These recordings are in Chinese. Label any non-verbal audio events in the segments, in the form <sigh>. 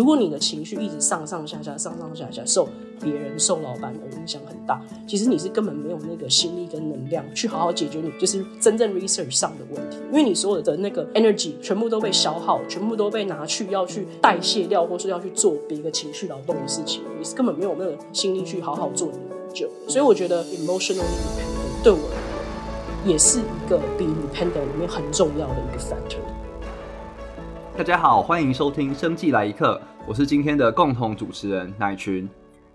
如果你的情绪一直上上下下、上上下下，受别人、受老板的影响很大，其实你是根本没有那个心力跟能量去好好解决你就是真正 research 上的问题，因为你所有的那个 energy 全部都被消耗，全部都被拿去要去代谢掉，或是要去做别的情绪劳动的事情，你是根本没有那个心力去好好做你的研究。所以我觉得 emotional independence 对我也是一个比 independent 里面很重要的一个 factor。大家好，欢迎收听《生技来一课》，我是今天的共同主持人乃群，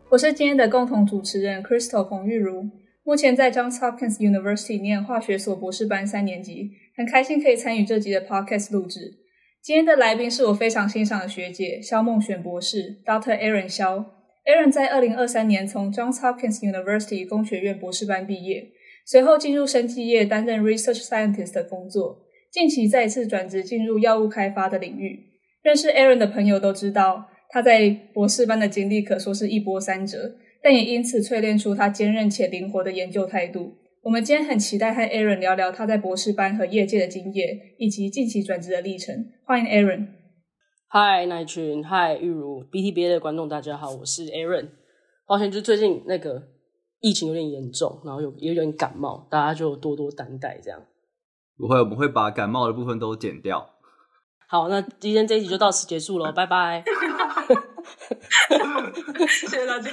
我是今天的共同主持人 Crystal 冯玉如，目前在 Johns Hopkins University 念化学所博士班三年级，很开心可以参与这集的 podcast 录制。今天的来宾是我非常欣赏的学姐肖梦璇博士，Dr. Aaron 萧。Erin 在二零二三年从 Johns Hopkins University 工学院博士班毕业，随后进入生技业担任 Research Scientist 的工作。近期再次转职进入药物开发的领域，认识 Aaron 的朋友都知道，他在博士班的经历可说是一波三折，但也因此淬炼出他坚韧且灵活的研究态度。我们今天很期待和 Aaron 聊聊他在博士班和业界的经验，以及近期转职的历程。欢迎 Erin。嗨，乃群，嗨，玉如，BTBA 的观众大家好，我是 Aaron。抱歉，就最近那个疫情有点严重，然后有有点感冒，大家就多多担待这样。不会，我们会把感冒的部分都剪掉。好，那今天这一集就到此结束了，拜拜。<laughs> 谢谢大家。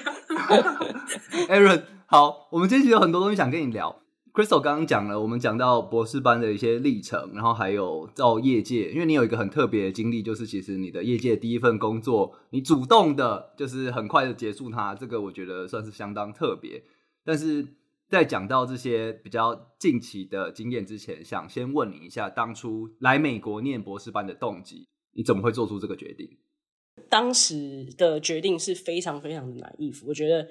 Aaron，好，我们这一集有很多东西想跟你聊。Crystal 刚刚讲了，我们讲到博士班的一些历程，然后还有到业界，因为你有一个很特别的经历，就是其实你的业界第一份工作，你主动的，就是很快的结束它，这个我觉得算是相当特别。但是在讲到这些比较近期的经验之前，想先问你一下，当初来美国念博士班的动机，你怎么会做出这个决定？当时的决定是非常非常的 naive，我觉得，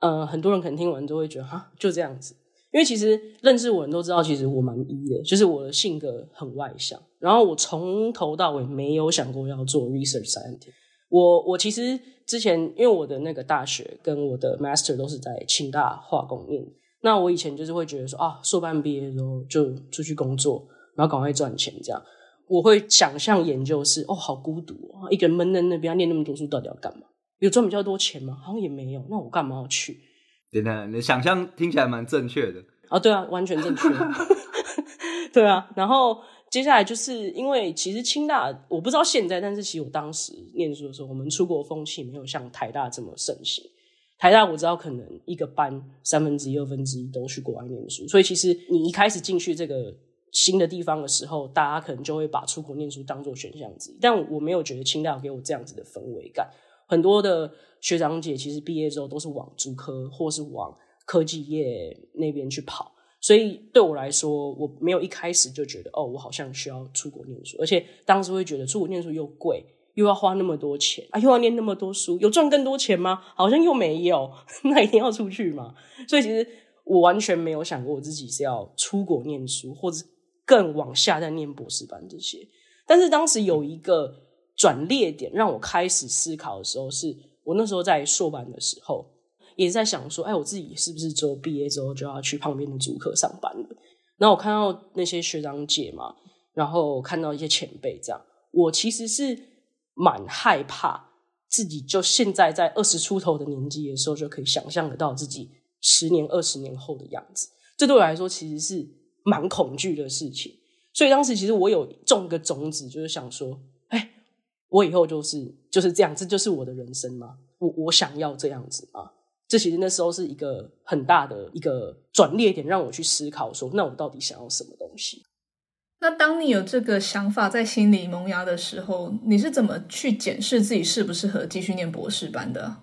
呃，很多人可能听完都会觉得，哈，就这样子。因为其实认识我人都知道，其实我蛮 E 的，就是我的性格很外向，然后我从头到尾没有想过要做 research scientist。我我其实之前因为我的那个大学跟我的 master 都是在清大化工念。那我以前就是会觉得说啊，硕班毕业之后就出去工作，然后赶快赚钱这样。我会想象研究室哦，好孤独哦，一个人闷在那边要念那么多书，到底要干嘛？有赚比较多钱吗？好像也没有。那我干嘛要去？对的，你的想象听起来蛮正确的。啊，对啊，完全正确。<laughs> 对啊，然后接下来就是因为其实清大我不知道现在，但是其实我当时念书的时候，我们出国风气没有像台大这么盛行。台大我知道可能一个班三分之一、二分之一都去国外念书，所以其实你一开始进去这个新的地方的时候，大家可能就会把出国念书当做选项之一。但我没有觉得清大给我这样子的氛围感。很多的学长姐其实毕业之后都是往竹科或是往科技业那边去跑，所以对我来说，我没有一开始就觉得哦，我好像需要出国念书，而且当时会觉得出国念书又贵。又要花那么多钱啊，又要念那么多书，有赚更多钱吗？好像又没有，<laughs> 那一定要出去嘛。所以其实我完全没有想过我自己是要出国念书，或者更往下再念博士班这些。但是当时有一个转捩点让我开始思考的时候，是我那时候在硕班的时候，也在想说，哎，我自己是不是之后毕业之后就要去旁边的竹科上班了？然后我看到那些学长姐嘛，然后看到一些前辈这样，我其实是。蛮害怕自己就现在在二十出头的年纪的时候，就可以想象得到自己十年、二十年后的样子。这对我来说其实是蛮恐惧的事情。所以当时其实我有种个种子，就是想说：哎，我以后就是就是这样，这就是我的人生吗？我我想要这样子吗？这其实那时候是一个很大的一个转捩点，让我去思考说：那我到底想要什么东西？那当你有这个想法在心里萌芽的时候，你是怎么去检视自己适不适合继续念博士班的？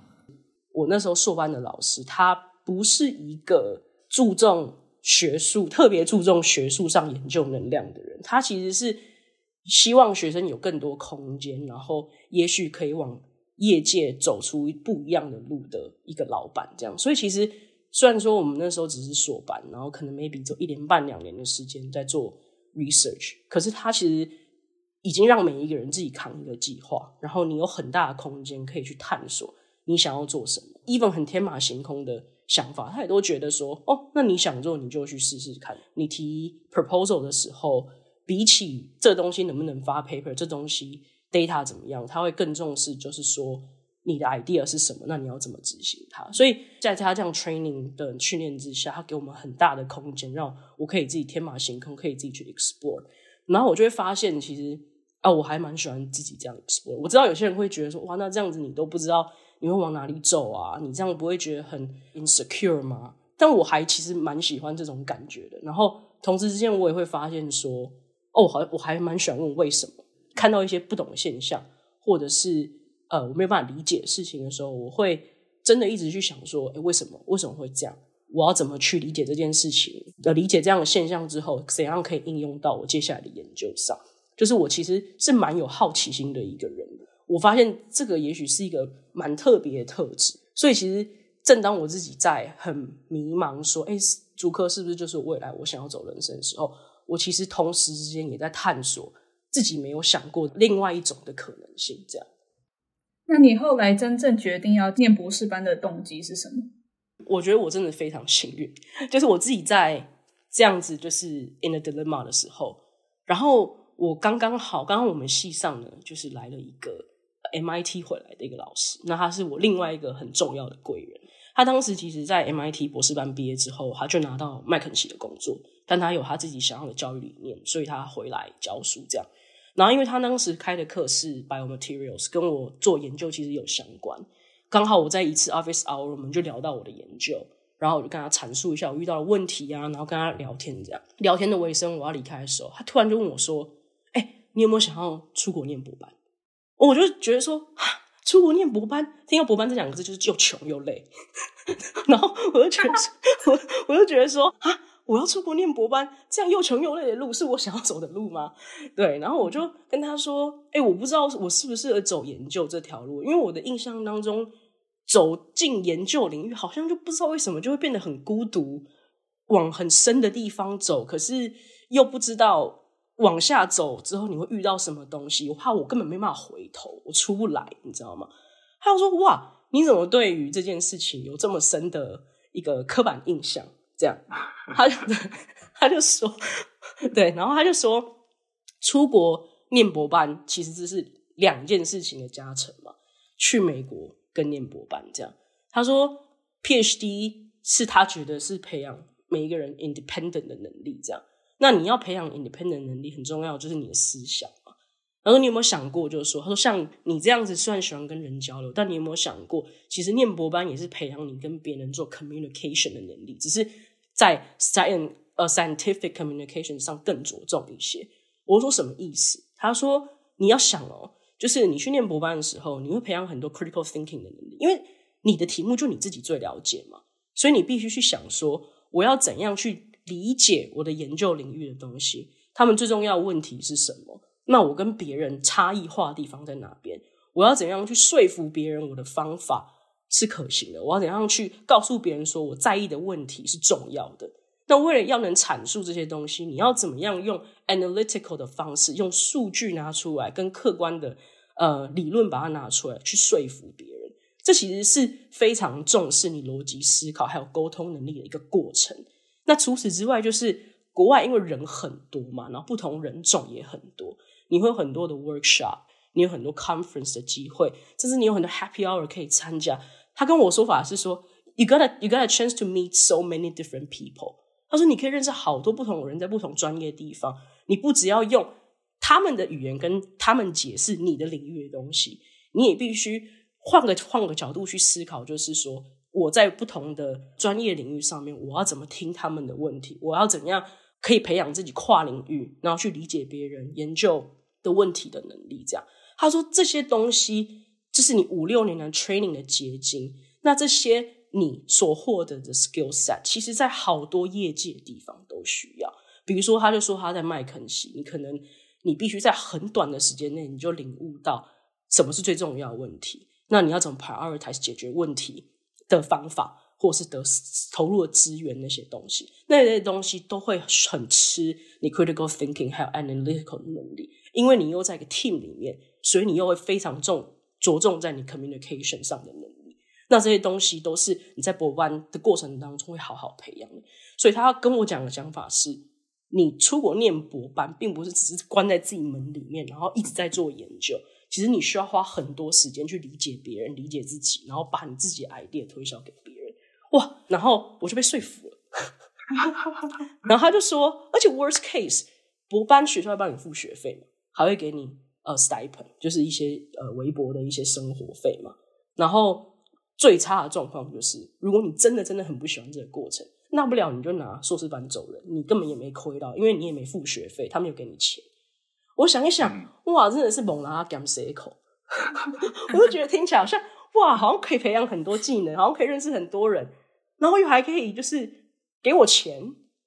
我那时候硕班的老师，他不是一个注重学术、特别注重学术上研究能量的人，他其实是希望学生有更多空间，然后也许可以往业界走出不一样的路的一个老板。这样，所以其实虽然说我们那时候只是硕班，然后可能 maybe 走一年半两年的时间在做。research，可是他其实已经让每一个人自己扛一个计划，然后你有很大的空间可以去探索你想要做什么。even 很天马行空的想法，他也都觉得说，哦，那你想做你就去试试看。你提 proposal 的时候，比起这东西能不能发 paper，这东西 data 怎么样，他会更重视就是说你的 idea 是什么，那你要怎么执行它。所以在他这样 training 的训练之下，他给我们很大的空间，让我可以自己天马行空，可以自己去 explore。然后我就会发现，其实啊，我还蛮喜欢自己这样 explore。我知道有些人会觉得说，哇，那这样子你都不知道你会往哪里走啊？你这样不会觉得很 insecure 吗？但我还其实蛮喜欢这种感觉的。然后同时之间，我也会发现说，哦，好，我还蛮喜欢问为什么。看到一些不懂的现象，或者是呃我没有办法理解事情的时候，我会真的一直去想说，诶，为什么？为什么会这样？我要怎么去理解这件事情？呃，理解这样的现象之后，怎样可以应用到我接下来的研究上？就是我其实是蛮有好奇心的一个人。我发现这个也许是一个蛮特别的特质。所以其实正当我自己在很迷茫，说，诶，主科是不是就是未来我想要走人生的时候，我其实同时之间也在探索。自己没有想过另外一种的可能性，这样。那你后来真正决定要念博士班的动机是什么？我觉得我真的非常幸运，就是我自己在这样子就是 in a dilemma 的时候，然后我刚刚好，刚刚我们系上呢，就是来了一个 MIT 回来的一个老师，那他是我另外一个很重要的贵人。他当时其实，在 MIT 博士班毕业之后，他就拿到麦肯锡的工作，但他有他自己想要的教育理念，所以他回来教书这样。然后，因为他当时开的课是 biomaterials，跟我做研究其实有相关。刚好我在一次 office hour，我们就聊到我的研究，然后我就跟他阐述一下我遇到的问题啊，然后跟他聊天这样。聊天的尾声，我要离开的时候，他突然就问我说：“哎、你有没有想要出国念博班？”我就觉得说：“哈，出国念博班，听到博班这两个字就是又穷又累。<laughs> ”然后我就觉得，<laughs> 我我就觉得说：“啊。”我要出国念博班，这样又穷又累的路是我想要走的路吗？<laughs> 对，然后我就跟他说：“哎、我不知道我适不适合走研究这条路，因为我的印象当中，走进研究领域好像就不知道为什么就会变得很孤独，往很深的地方走，可是又不知道往下走之后你会遇到什么东西，我怕我根本没办法回头，我出不来，你知道吗？”他就说：“哇，你怎么对于这件事情有这么深的一个刻板印象？”这样，他就 <laughs> 他就说，对，然后他就说，出国念博班其实这是两件事情的加成嘛。去美国跟念博班这样，他说 PhD 是他觉得是培养每一个人 independent 的能力，这样。那你要培养 independent 能力很重要，就是你的思想嘛。然后你有没有想过，就是说，他说像你这样子虽然喜欢跟人交流，但你有没有想过，其实念博班也是培养你跟别人做 communication 的能力，只是。在 science 呃 scientific communication 上更着重一些。我说什么意思？他说你要想哦，就是你去念博班的时候，你会培养很多 critical thinking 的能力，因为你的题目就你自己最了解嘛，所以你必须去想说，我要怎样去理解我的研究领域的东西，他们最重要的问题是什么？那我跟别人差异化的地方在哪边？我要怎样去说服别人我的方法？是可行的。我要怎样去告诉别人说我在意的问题是重要的？那为了要能阐述这些东西，你要怎么样用 analytical 的方式，用数据拿出来，跟客观的呃理论把它拿出来去说服别人？这其实是非常重视你逻辑思考还有沟通能力的一个过程。那除此之外，就是国外因为人很多嘛，然后不同人种也很多，你会有很多的 workshop，你有很多 conference 的机会，甚至你有很多 happy hour 可以参加。他跟我说法是说，you got a you got a chance to meet so many different people。他说你可以认识好多不同的人，在不同专业地方。你不只要用他们的语言跟他们解释你的领域的东西，你也必须换个换个角度去思考，就是说我在不同的专业领域上面，我要怎么听他们的问题？我要怎样可以培养自己跨领域，然后去理解别人研究的问题的能力？这样，他说这些东西。这是你五六年的 training 的结晶。那这些你所获得的 skill set，其实在好多业界地方都需要。比如说，他就说他在麦肯锡，你可能你必须在很短的时间内，你就领悟到什么是最重要的问题。那你要怎么 prioritize 解决问题的方法，或是得投入的资源那些东西，那些东西都会很吃你 critical thinking 还有 analytical 的能力。因为你又在一个 team 里面，所以你又会非常重。着重在你 communication 上的能力，那这些东西都是你在博班的过程当中会好好培养的。所以他跟我讲的想法是，你出国念博班，并不是只是关在自己门里面，然后一直在做研究。其实你需要花很多时间去理解别人，理解自己，然后把你自己的 idea 推销给别人。哇，然后我就被说服了。<laughs> 然后他就说，而且 worst case，博班学校会帮你付学费嘛，还会给你呃 stipend，就是一些呃微薄的一些生活费嘛。然后最差的状况就是，如果你真的真的很不喜欢这个过程，那不了你就拿硕士班走人，你根本也没亏到，因为你也没付学费，他们有给你钱。我想一想，嗯、哇，真的是猛拉甘塞口，<laughs> 我就觉得听起来好像哇，好像可以培养很多技能，好像可以认识很多人，然后又还可以就是给我钱，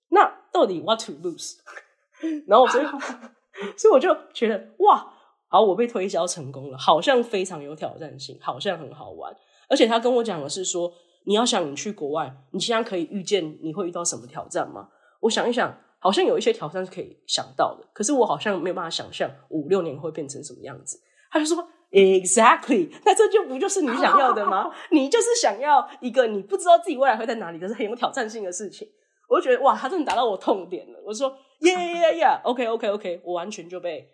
那到底 what to lose？<laughs> 然后我所以，<laughs> 所以我就觉得哇，好，我被推销成功了，好像非常有挑战性，好像很好玩，而且他跟我讲的是说，你要想你去国外，你现在可以预见你会遇到什么挑战吗？我想一想。好像有一些挑战是可以想到的，可是我好像没有办法想象五六年会变成什么样子。他就说：“Exactly，那这就不就是你想要的吗？<laughs> 你就是想要一个你不知道自己未来会在哪里，可是很有挑战性的事情。”我就觉得哇，他真的打到我痛点了。我说：“Yeah yeah yeah，OK OK OK，我完全就被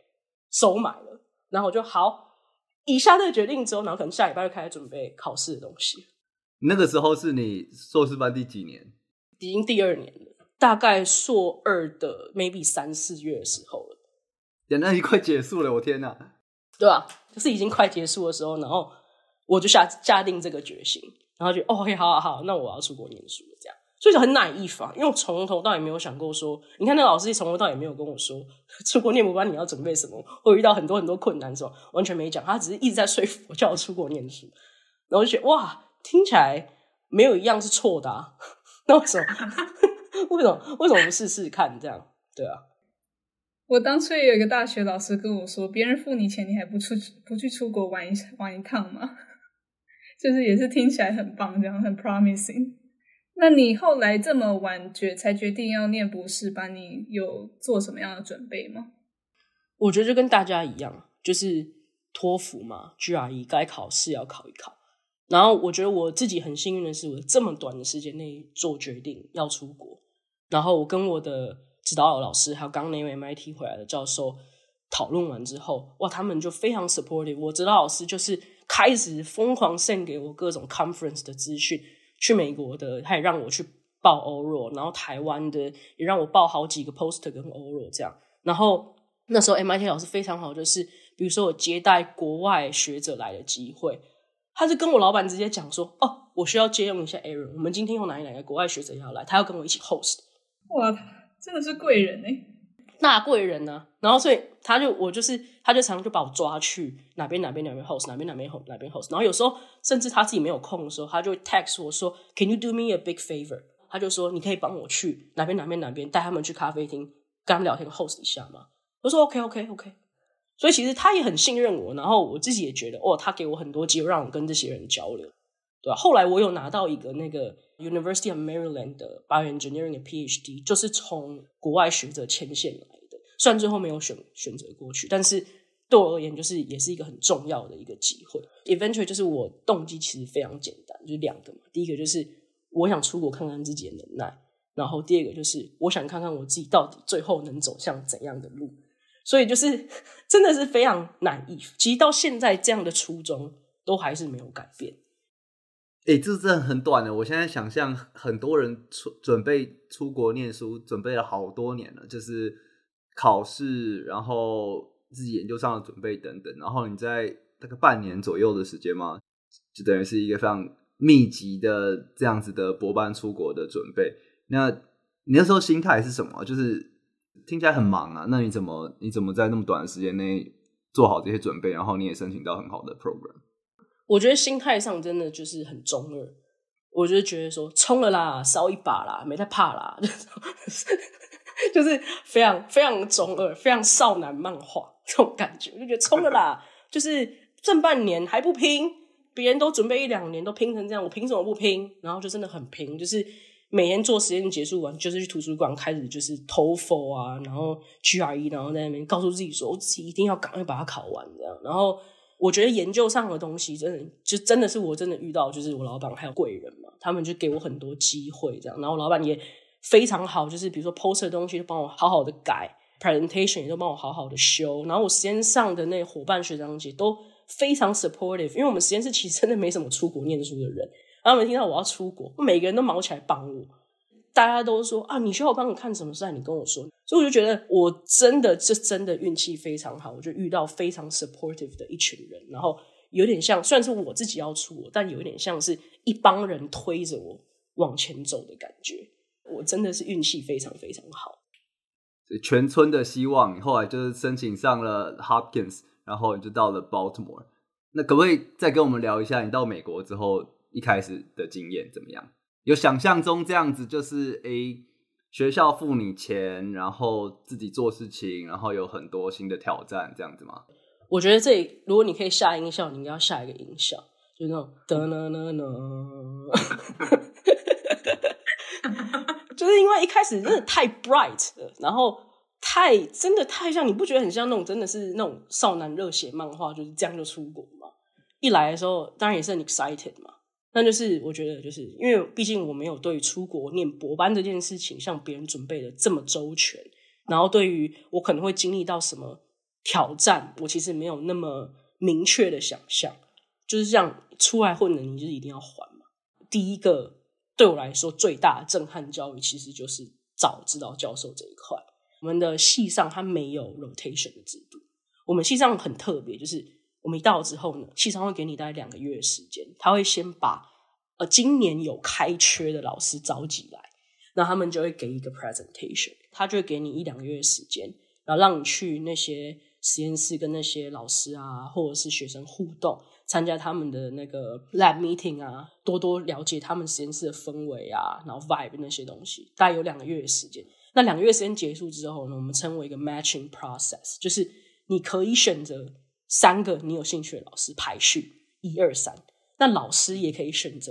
收买了。”然后我就好，以下这个决定之后，然后可能下礼拜就开始准备考试的东西。那个时候是你硕士班第几年？已经第二年了。大概硕二的 maybe 三四月的时候了，呀，那已经快结束了，我天哪！对啊，就是已经快结束的时候，然后我就下下定这个决心，然后就哦，OK，好好好，那我要出国念书所以就很 naive 啊，因为我从头到尾没有想过说，你看那个老师从头到尾没有跟我说出国念博班你要准备什么，会遇到很多很多困难什么，完全没讲，他只是一直在说服我叫我出国念书，然后我就觉得哇，听起来没有一样是错的啊，那为什么？<laughs> 为什么？为什么不试试看这样？对啊，我当初也有一个大学老师跟我说：“别人付你钱，你还不出不去出国玩一玩一趟吗？” <laughs> 就是也是听起来很棒，这样很 promising。那你后来这么晚决才决定要念博士班，你有做什么样的准备吗？我觉得就跟大家一样，就是托福嘛，GRE 该考试要考一考。然后我觉得我自己很幸运的是，我这么短的时间内做决定要出国。然后我跟我的指导老师，还有刚那位 MIT 回来的教授讨论完之后，哇，他们就非常 supportive。我指导老师就是开始疯狂 send 给我各种 conference 的资讯，去美国的，他也让我去报欧若，然后台湾的也让我报好几个 poster 跟欧若这样。然后那时候 MIT 老师非常好，就是比如说我接待国外学者来的机会，他就跟我老板直接讲说：“哦，我需要借用一下 Aaron，我们今天有哪一哪个国外学者要来，他要跟我一起 host。”哇，真的是贵人哎！那贵人呢？然后所以他就我就是，他就常常就把我抓去哪边哪边哪边 host，哪边哪边哪边 host。然后有时候甚至他自己没有空的时候，他就会 text 我说：“Can you do me a big favor？” 他就说：“你可以帮我去哪边哪边哪边，带他们去咖啡厅跟他们聊天，host 一下吗？”我说：“OK OK OK。”所以其实他也很信任我，然后我自己也觉得哦，他给我很多机会让我跟这些人交流，对吧？后来我有拿到一个那个。University of Maryland 的 Bioengineering 的 PhD 就是从国外学者牵线来的，虽然最后没有选选择过去，但是对我而言，就是也是一个很重要的一个机会。Eventually，就是我动机其实非常简单，就是两个嘛。第一个就是我想出国看看自己的能耐，然后第二个就是我想看看我自己到底最后能走向怎样的路。所以就是 <laughs> 真的是非常难以。其实到现在这样的初衷都还是没有改变。哎、欸，这真的很短的。我现在想象很多人出准备出国念书，准备了好多年了，就是考试，然后自己研究上的准备等等。然后你在大概半年左右的时间嘛，就等于是一个非常密集的这样子的博班出国的准备。那你那时候心态是什么？就是听起来很忙啊。那你怎么你怎么在那么短的时间内做好这些准备，然后你也申请到很好的 program？我觉得心态上真的就是很中二，我就觉得说冲了啦，烧一把啦，没在怕啦，<laughs> 就是非常非常中二，非常少男漫画这种感觉，就觉得冲了啦，就是挣半年还不拼，别人都准备一两年都拼成这样，我凭什么不拼？然后就真的很拼，就是每天做实验结束完，就是去图书馆开始就是 TOEFL 啊，然后 GRE，然后在那边告诉自己说，我自己一定要赶快把它考完这样，然后。我觉得研究上的东西，真的就真的是我真的遇到，就是我老板还有贵人嘛，他们就给我很多机会这样，然后老板也非常好，就是比如说 poster 的东西，就帮我好好的改 presentation 也都帮我好好的修，然后我实验上的那伙伴学长姐都非常 supportive，因为我们实验室其实真的没什么出国念书的人，然后他们听到我要出国，每个人都忙起来帮我，大家都说啊，你需要我帮你看什么事，你跟我说，所以我就觉得我真的这真的运气非常好，我就遇到非常 supportive 的一群人，然后有点像，虽然是我自己要出，但有点像是一帮人推着我往前走的感觉，我真的是运气非常非常好。全村的希望，后来就是申请上了 Hopkins，然后你就到了 Baltimore。那可不可以再跟我们聊一下你到美国之后一开始的经验怎么样？有想象中这样子，就是诶，学校付你钱，然后自己做事情，然后有很多新的挑战，这样子吗？我觉得这，如果你可以下音效，你应该要下一个音效，就那种哒哒哒哒。<laughs> 就是因为一开始真的太 bright 了，然后太真的太像，你不觉得很像那种真的是那种少男热血漫画，就是这样就出国嘛？一来的时候当然也是很 excited 嘛，那就是我觉得就是因为毕竟我没有对出国念博班这件事情像别人准备的这么周全，然后对于我可能会经历到什么挑战，我其实没有那么明确的想象，就是这样出来混的，你就一定要还嘛。第一个。对我来说，最大的震撼教育其实就是找指导教授这一块。我们的系上它没有 rotation 的制度，我们系上很特别，就是我们一到之后呢，系上会给你大概两个月的时间，他会先把呃今年有开缺的老师召集来，那他们就会给一个 presentation，他就会给你一两个月的时间，然后让你去那些实验室跟那些老师啊或者是学生互动。参加他们的那个 lab meeting 啊，多多了解他们实验室的氛围啊，然后 vibe 那些东西，大概有两个月的时间。那两个月时间结束之后呢，我们称为一个 matching process，就是你可以选择三个你有兴趣的老师排序一二三，那老师也可以选择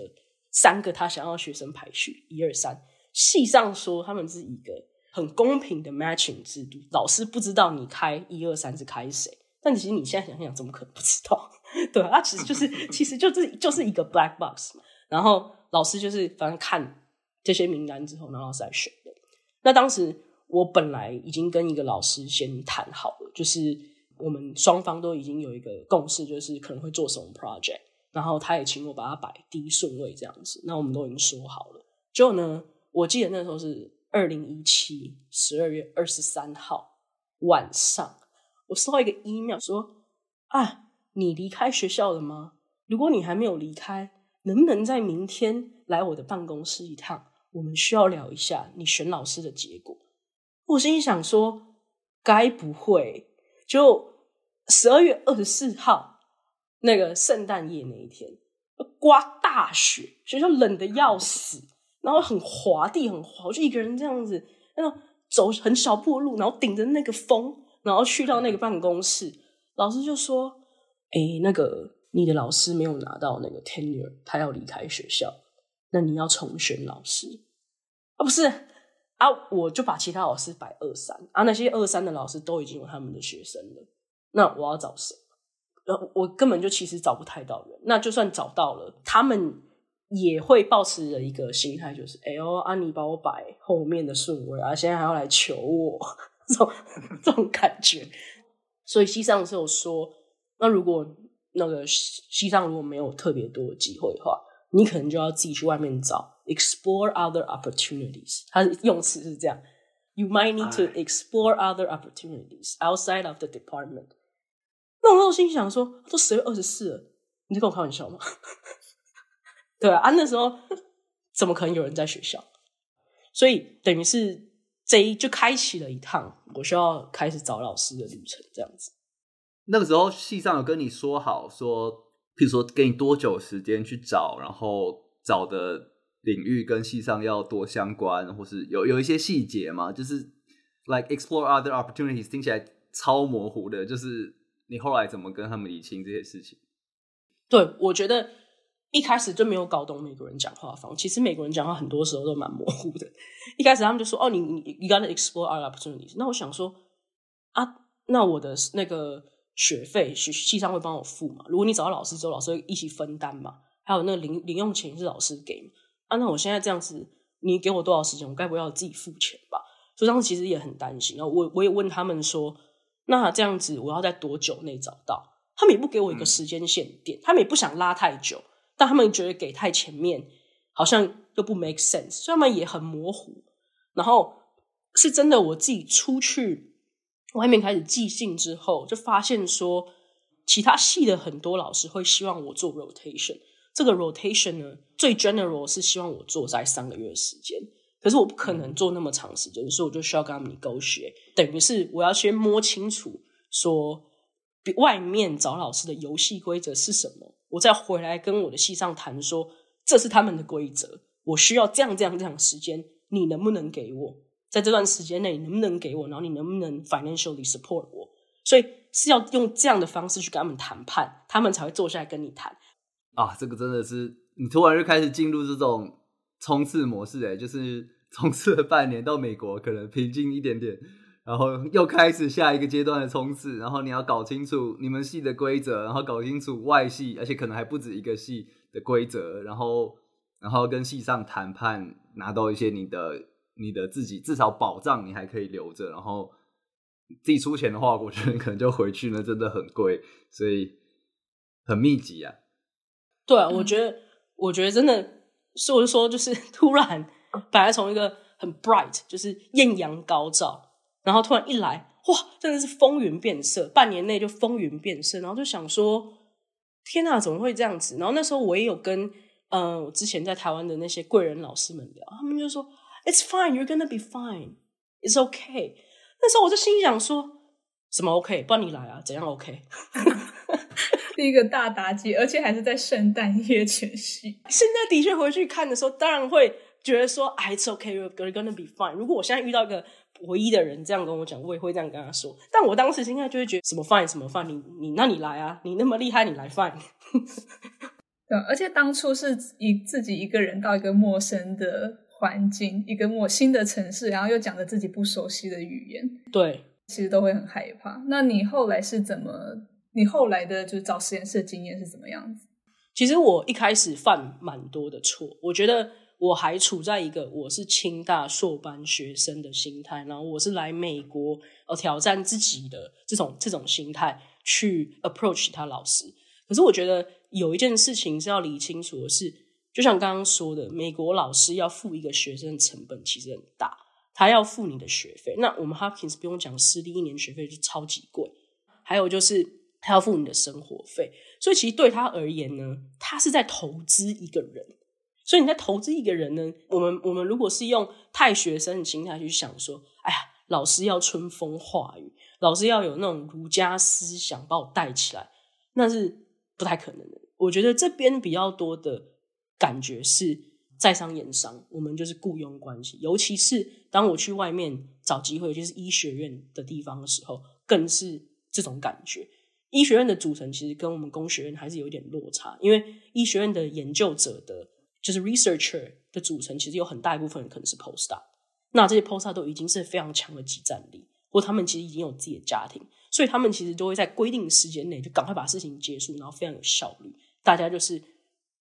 三个他想要学生排序一二三。系上说他们是一个很公平的 matching 制度，老师不知道你开一二三是开谁。但其实你现在想想，怎么可能不知道？<laughs> 对啊，其实就是，其实就是就是一个 black box 嘛。然后老师就是反正看这些名单之后，然后老师来选的。那当时我本来已经跟一个老师先谈好了，就是我们双方都已经有一个共识，就是可能会做什么 project。然后他也请我把它摆第一顺位这样子。那我们都已经说好了。结果呢，我记得那时候是二零一七十二月二十三号晚上。我收到一个 email 说：“啊，你离开学校了吗？如果你还没有离开，能不能在明天来我的办公室一趟？我们需要聊一下你选老师的结果。”我心里想说：“该不会就十二月二十四号那个圣诞夜那一天，刮大雪，学校冷得要死，然后很滑地很滑，我就一个人这样子，那种走很小步路，然后顶着那个风。”然后去到那个办公室，老师就说：“哎，那个你的老师没有拿到那个 tenure，他要离开学校，那你要重选老师啊？不是啊，我就把其他老师摆二三啊，那些二三的老师都已经有他们的学生了，那我要找谁？呃，我根本就其实找不太到人。那就算找到了，他们也会保持着一个心态，就是哎呦，啊你把我摆后面的顺位啊，现在还要来求我。”这种这种感觉，所以西藏是有说，那如果那个西藏如果没有特别多的机会的话，你可能就要自己去外面找，explore other opportunities。它的用词是这样，you might need to explore other opportunities outside of the department。那我那时候心想说，都十月二十四了，你在跟我开玩笑吗？<laughs> 对啊，啊，那时候怎么可能有人在学校？所以等于是。这一就开启了一趟我需要开始找老师的旅程，这样子。那个时候系上有跟你说好说，譬如说给你多久时间去找，然后找的领域跟系上要多相关，或是有有一些细节嘛？就是 like explore other opportunities，听起来超模糊的。就是你后来怎么跟他们理清这些事情？对，我觉得。一开始就没有搞懂美国人讲话方，其实美国人讲话很多时候都蛮模糊的。一开始他们就说：“哦，你你 you gotta explore other opportunities。”那我想说啊，那我的那个学费学系上会帮我付嘛？如果你找到老师之后，老师会一起分担嘛？还有那个零零用钱是老师给嘛？啊，那我现在这样子，你给我多少时间？我该不会要自己付钱吧？所以当时其实也很担心。然后我我也问他们说，那这样子我要在多久内找到？他们也不给我一个时间线点，他们也不想拉太久，但他们觉得给太前面好像又不 make sense，所以他们也很模糊。然后是真的，我自己出去外面开始寄信之后，就发现说，其他系的很多老师会希望我做 rotation。这个 rotation 呢，最 general 是希望我做在三个月时间，可是我不可能做那么长时间，所以我就需要跟他们 negotiate，等于是我要先摸清楚说，比外面找老师的游戏规则是什么，我再回来跟我的系上谈说，这是他们的规则，我需要这样这样这样时间，你能不能给我？在这段时间内，你能不能给我？然后你能不能 financially support 我？所以是要用这样的方式去跟他们谈判，他们才会坐下来跟你谈。啊，这个真的是你突然就开始进入这种冲刺模式，哎，就是冲刺了半年到美国，可能平静一点点，然后又开始下一个阶段的冲刺，然后你要搞清楚你们系的规则，然后搞清楚外系，而且可能还不止一个系的规则，然后然后跟系上谈判，拿到一些你的你的自己至少保障，你还可以留着，然后自己出钱的话，我觉得可能就回去呢，真的很贵，所以很密集啊。对啊，我觉得，我觉得真的，所以我就说，就是突然，本来从一个很 bright，就是艳阳高照，然后突然一来，哇，真的是风云变色，半年内就风云变色，然后就想说，天哪，怎么会这样子？然后那时候我也有跟，嗯、呃，我之前在台湾的那些贵人老师们聊，他们就说，It's fine, you're gonna be fine, it's okay。那时候我就心想说，什么 OK？不然你来啊，怎样 OK？<laughs> 是一个大打击，而且还是在圣诞夜前夕。<laughs> 现在的确回去看的时候，当然会觉得说，It's okay, you're gonna be fine。如果我现在遇到一个唯一的人这样跟我讲，我也会这样跟他说。但我当时应该就会觉得什么 fine 什么 fine，你你那你来啊，你那么厉害，你来 fine。对，而且当初是以自己一个人到一个陌生的环境，一个陌新的城市，然后又讲着自己不熟悉的语言，对，其实都会很害怕。那你后来是怎么？你后来的就是找实验室的经验是怎么样子？其实我一开始犯蛮多的错，我觉得我还处在一个我是清大硕班学生的心态，然后我是来美国呃挑战自己的这种这种心态去 approach 他老师。可是我觉得有一件事情是要理清楚的是，就像刚刚说的，美国老师要付一个学生的成本其实很大，他要付你的学费。那我们 Hopkins 不用讲，私立一年学费就超级贵，还有就是。他要付你的生活费，所以其实对他而言呢，他是在投资一个人。所以你在投资一个人呢，我们我们如果是用太学生的心态去想说，哎呀，老师要春风化雨，老师要有那种儒家思想把我带起来，那是不太可能的。我觉得这边比较多的感觉是在商言商，我们就是雇佣关系。尤其是当我去外面找机会，就是医学院的地方的时候，更是这种感觉。医学院的组成其实跟我们工学院还是有点落差，因为医学院的研究者的，就是 researcher 的组成，其实有很大一部分人可能是 postdoc，那这些 postdoc 都已经是非常强的即战力，或他们其实已经有自己的家庭，所以他们其实都会在规定的时间内就赶快把事情结束，然后非常有效率。大家就是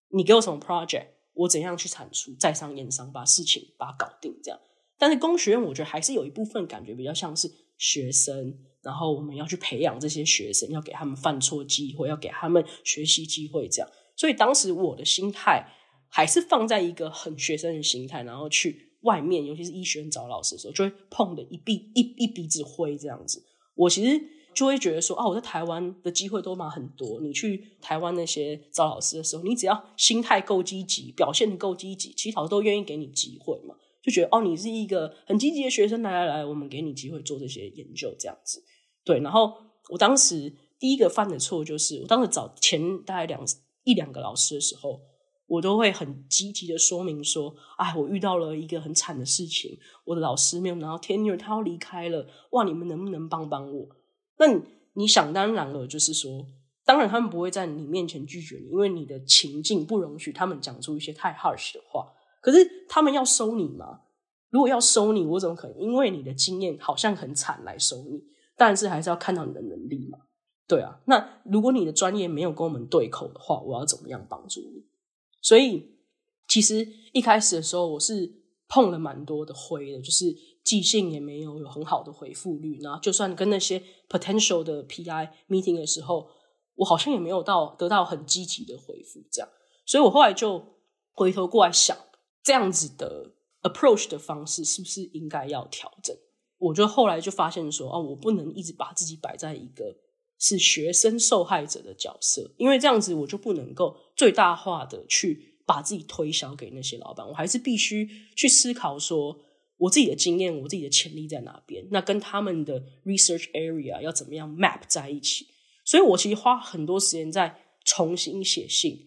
你给我什么 project，我怎样去产出，在商言商，把事情把它搞定这样。但是工学院我觉得还是有一部分感觉比较像是学生。然后我们要去培养这些学生，要给他们犯错机会，要给他们学习机会，这样。所以当时我的心态还是放在一个很学生的心态，然后去外面，尤其是医学院找老师的时候，就会碰的一鼻一一鼻子灰这样子。我其实就会觉得说，啊，我在台湾的机会都嘛很多。你去台湾那些找老师的时候，你只要心态够积极，表现得够积极，其实老师都愿意给你机会嘛。就觉得哦，你是一个很积极的学生，来来来，我们给你机会做这些研究，这样子。对，然后我当时第一个犯的错就是，我当时找前大概两一两个老师的时候，我都会很积极的说明说，哎，我遇到了一个很惨的事情，我的老师没有拿到 tenure，他要离开了，哇，你们能不能帮帮我？那，你想当然了，就是说，当然他们不会在你面前拒绝你，因为你的情境不容许他们讲出一些太 harsh 的话。可是他们要收你吗？如果要收你，我怎么可能因为你的经验好像很惨来收你？但是还是要看到你的能力嘛。对啊，那如果你的专业没有跟我们对口的话，我要怎么样帮助你？所以其实一开始的时候，我是碰了蛮多的灰的，就是寄信也没有有很好的回复率，然后就算跟那些 potential 的 PI meeting 的时候，我好像也没有到得到很积极的回复，这样，所以我后来就回头过来想，这样子的 approach 的方式是不是应该要调整？我就后来就发现说，哦，我不能一直把自己摆在一个是学生受害者的角色，因为这样子我就不能够最大化的去把自己推销给那些老板，我还是必须去思考说，我自己的经验，我自己的潜力在哪边，那跟他们的 research area 要怎么样 map 在一起。所以我其实花很多时间在重新写信，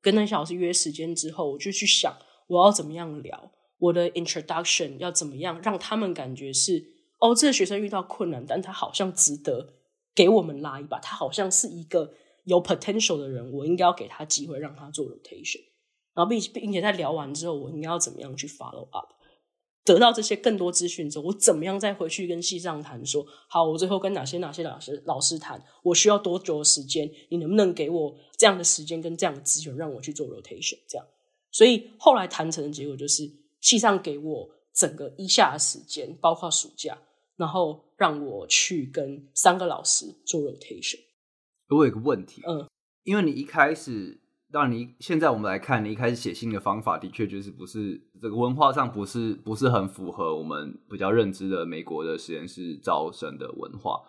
跟那些老师约时间之后，我就去想我要怎么样聊，我的 introduction 要怎么样让他们感觉是哦，这个学生遇到困难，但他好像值得给我们拉一把，他好像是一个有 potential 的人，我应该要给他机会让他做 rotation，然后并并且在聊完之后，我应该要怎么样去 follow up。得到这些更多资讯之后，我怎么样再回去跟系上谈说，好，我最后跟哪些哪些老师老师谈，我需要多久的时间？你能不能给我这样的时间跟这样的资源，让我去做 rotation？这样，所以后来谈成的结果就是，系上给我整个一下的时间，包括暑假，然后让我去跟三个老师做 rotation。我有一个问题，嗯，因为你一开始。当然，你现在我们来看，你一开始写信的方法的确就是不是这个文化上不是不是很符合我们比较认知的美国的实验室招生的文化。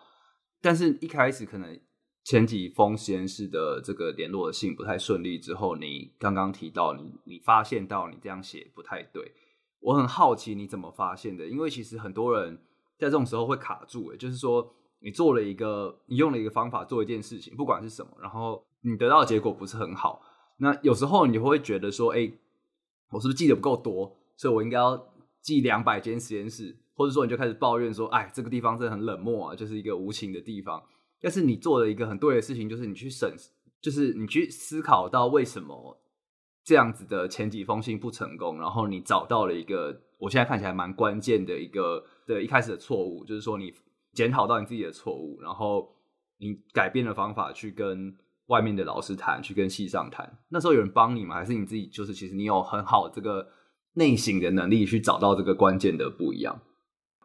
但是，一开始可能前几封实验室的这个联络的信不太顺利之后，你刚刚提到你你发现到你这样写不太对，我很好奇你怎么发现的？因为其实很多人在这种时候会卡住，诶，就是说你做了一个你用了一个方法做一件事情，不管是什么，然后你得到的结果不是很好。那有时候你会觉得说，哎、我是不是记得不够多，所以我应该要记两百间实验室，或者说你就开始抱怨说，哎，这个地方真的很冷漠啊，就是一个无情的地方。但是你做了一个很对的事情，就是你去审，就是你去思考到为什么这样子的前几封信不成功，然后你找到了一个我现在看起来蛮关键的一个对一开始的错误，就是说你检讨到你自己的错误，然后你改变了方法去跟。外面的老师谈，去跟系上谈，那时候有人帮你吗？还是你自己？就是其实你有很好这个内省的能力，去找到这个关键的不一样。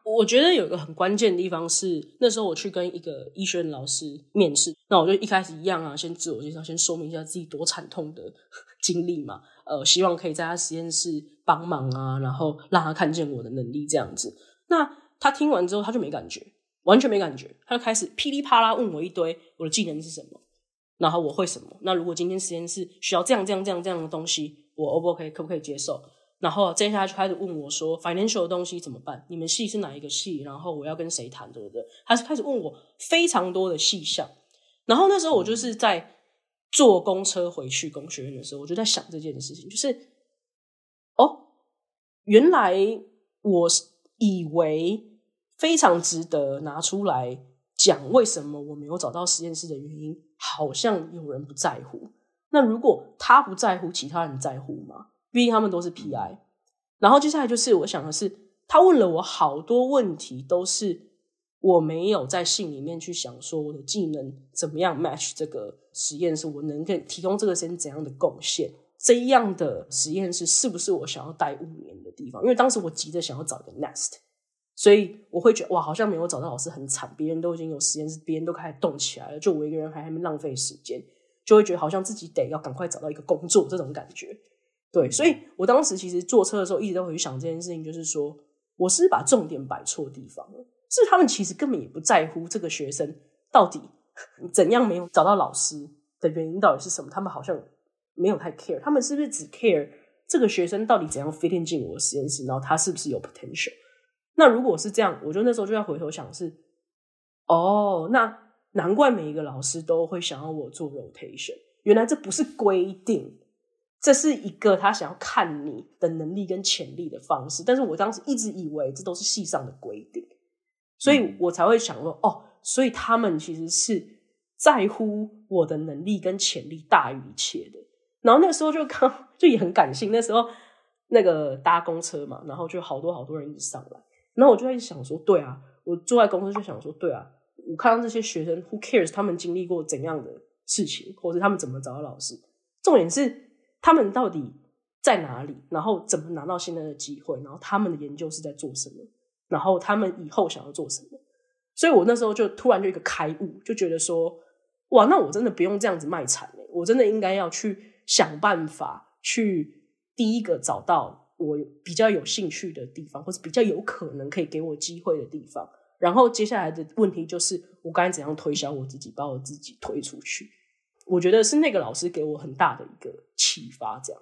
我觉得有一个很关键的地方是，那时候我去跟一个医学院老师面试，那我就一开始一样啊，先自我介绍，先说明一下自己多惨痛的 <laughs> 经历嘛，呃，希望可以在他实验室帮忙啊，然后让他看见我的能力这样子。那他听完之后，他就没感觉，完全没感觉，他就开始噼里啪啦问我一堆我的技能是什么。然后我会什么？那如果今天实验室需要这样这样这样这样的东西，我 O 不 OK？可不可以接受？然后接下来就开始问我说，financial 的东西怎么办？你们系是哪一个系？然后我要跟谁谈，对不对？他是开始问我非常多的细项。然后那时候我就是在坐公车回去工学院的时候，我就在想这件事情，就是哦，原来我以为非常值得拿出来讲，为什么我没有找到实验室的原因。好像有人不在乎。那如果他不在乎，其他人在乎吗？毕竟他们都是 PI。然后接下来就是我想的是，他问了我好多问题，都是我没有在信里面去想说我的技能怎么样 match 这个实验室，我能给提供这个实验怎样的贡献？这样的实验室是不是我想要待五年的地方？因为当时我急着想要找一个 nest。所以我会觉得哇，好像没有找到老师很惨，别人都已经有实验室，别人都开始动起来了，就我一个人还还没浪费时间，就会觉得好像自己得要赶快找到一个工作这种感觉。对，所以我当时其实坐车的时候一直都会去想这件事情，就是说我是不是把重点摆错地方了，是他们其实根本也不在乎这个学生到底 <laughs> 怎样没有找到老师的原因到底是什么，他们好像没有太 care，他们是不是只 care 这个学生到底怎样 fit in 进我的实验室，然后他是不是有 potential？那如果是这样，我就那时候就要回头想是，哦，那难怪每一个老师都会想要我做 rotation，原来这不是规定，这是一个他想要看你的能力跟潜力的方式。但是我当时一直以为这都是系上的规定，所以我才会想说，哦，所以他们其实是在乎我的能力跟潜力大于一切的。然后那个时候就刚就也很感性，那时候那个搭公车嘛，然后就好多好多人一直上来。然后我就在想说，对啊，我坐在公司就想说，对啊，我看到这些学生，who cares？他们经历过怎样的事情，或者他们怎么找到老师？重点是他们到底在哪里，然后怎么拿到现在的机会，然后他们的研究是在做什么？然后他们以后想要做什么。所以我那时候就突然就一个开悟，就觉得说，哇，那我真的不用这样子卖惨了，我真的应该要去想办法去第一个找到我比较有兴趣的地方，或者比较有可能可以给我机会的地方。然后接下来的问题就是，我该怎样推销我自己，把我自己推出去？我觉得是那个老师给我很大的一个启发，这样。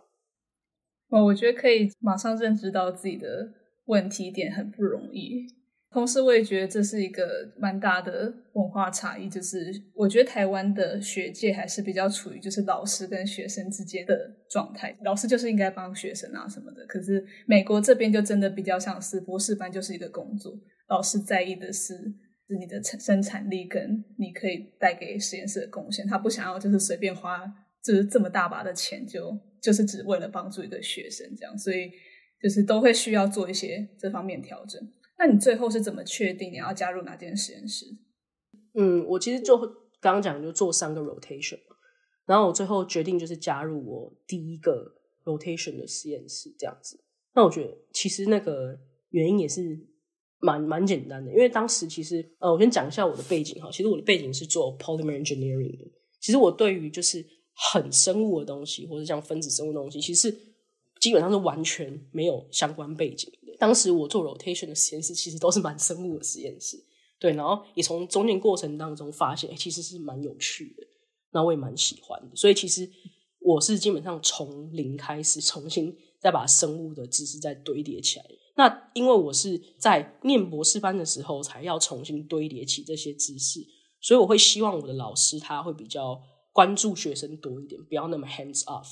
哦，我觉得可以马上认知到自己的问题点很不容易。同时，我也觉得这是一个蛮大的文化差异，就是我觉得台湾的学界还是比较处于就是老师跟学生之间的状态，老师就是应该帮学生啊什么的。可是美国这边就真的比较像是博士班就是一个工作，老师在意的是你的生产力跟你可以带给实验室的贡献，他不想要就是随便花就是这么大把的钱就就是只为了帮助一个学生这样，所以就是都会需要做一些这方面调整。那你最后是怎么确定你要加入哪间实验室？嗯，我其实就刚刚讲就做三个 rotation，然后我最后决定就是加入我第一个 rotation 的实验室这样子。那我觉得其实那个原因也是蛮蛮简单的，因为当时其实呃，我先讲一下我的背景哈。其实我的背景是做 polymer engineering 的。其实我对于就是很生物的东西，或者像分子生物东西，其实基本上是完全没有相关背景的。当时我做 rotation 的实验室，其实都是蛮生物的实验室，对，然后也从中间过程当中发现，欸，其实是蛮有趣的，那我也蛮喜欢的，所以其实我是基本上从零开始，重新再把生物的知识再堆叠起来。那因为我是在念博士班的时候才要重新堆叠起这些知识，所以我会希望我的老师他会比较关注学生多一点，不要那么 hands off。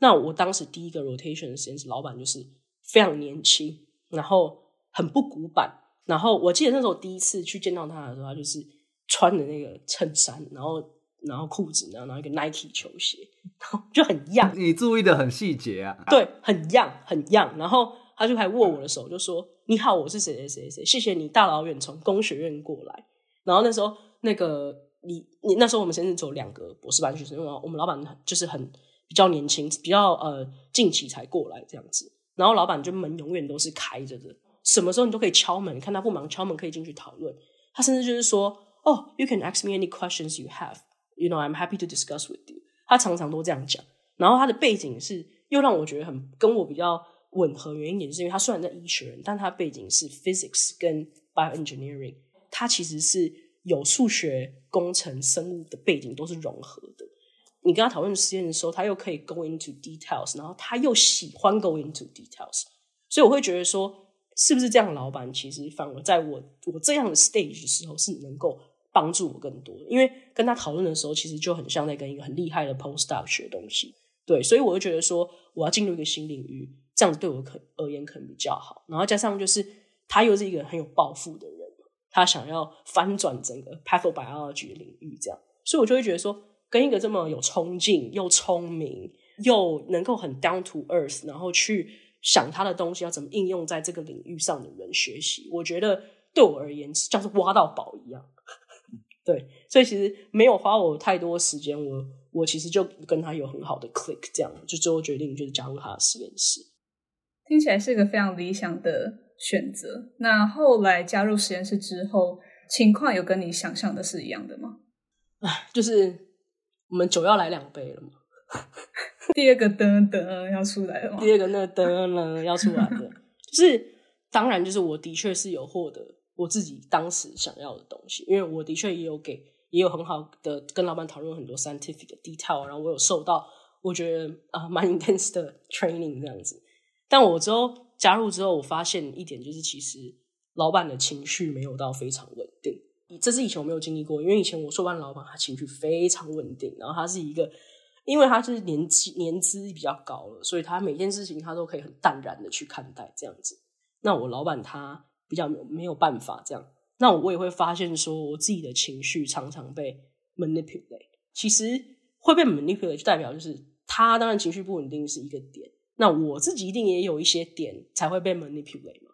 那我当时第一个 rotation 的实验室老板就是非常年轻。然后很不古板，然后我记得那时候第一次去见到他的时候，他就是穿的那个衬衫，然后然后裤子，然后然后一个 Nike 球鞋，然后就很 young。你注意的很细节啊，对，很 young，很 young。然后他就还握我的手，就说：“你好，我是谁谁谁谁，谢谢你大老远从工学院过来。”然后那时候那个你你那时候我们甚至只有两个博士班学生，因为我们老板就是很比较年轻，比较呃近期才过来这样子。然后老板就门永远都是开着的，什么时候你都可以敲门，看他不忙敲门可以进去讨论。他甚至就是说：“哦、，You can ask me any questions you have. You know, I'm happy to discuss with you。”他常常都这样讲。然后他的背景是又让我觉得很跟我比较吻合，原因也是因为他虽然在医学院，但他背景是 physics 跟 bioengineering，他其实是有数学、工程、生物的背景都是融合的。你跟他讨论实验的时候，他又可以 go into details，然后他又喜欢 go into details，所以我会觉得说，是不是这样老板其实反而在我我这样的 stage 的时候是能够帮助我更多，因为跟他讨论的时候，其实就很像在跟一个很厉害的 postdoc 学东西，对，所以我就觉得说，我要进入一个新领域，这样子对我可而言可能比较好，然后加上就是他又是一个很有抱负的人，他想要翻转整个 pathobiology 的领域，这样，所以我就会觉得说。跟一个这么有冲劲、又聪明、又能够很 down to earth，然后去想他的东西要怎么应用在这个领域上的人学习，我觉得对我而言像是挖到宝一样。<laughs> 对，所以其实没有花我太多时间，我我其实就跟他有很好的 click，这样就最后决定就是加入他的实验室。听起来是一个非常理想的选择。那后来加入实验室之后，情况有跟你想象的是一样的吗？哎，就是。我们酒要来两杯了嘛？<laughs> 第二个噔噔要出来了吗？<laughs> 第二个那个灯呢要出来了，就是当然就是我的确是有获得我自己当时想要的东西，因为我的确也有给也有很好的跟老板讨论很多 scientific 的 detail，然后我有受到我觉得啊蛮、呃、intense 的 training 这样子。但我之后加入之后，我发现一点就是其实老板的情绪没有到非常稳定。这是以前我没有经历过，因为以前我硕班老板他情绪非常稳定，然后他是一个，因为他就是年纪年资比较高了，所以他每件事情他都可以很淡然的去看待这样子。那我老板他比较没有没有办法这样，那我也会发现说我自己的情绪常常被 manipulate。其实会被 manipulate 就代表就是他当然情绪不稳定是一个点，那我自己一定也有一些点才会被 manipulate 嘛。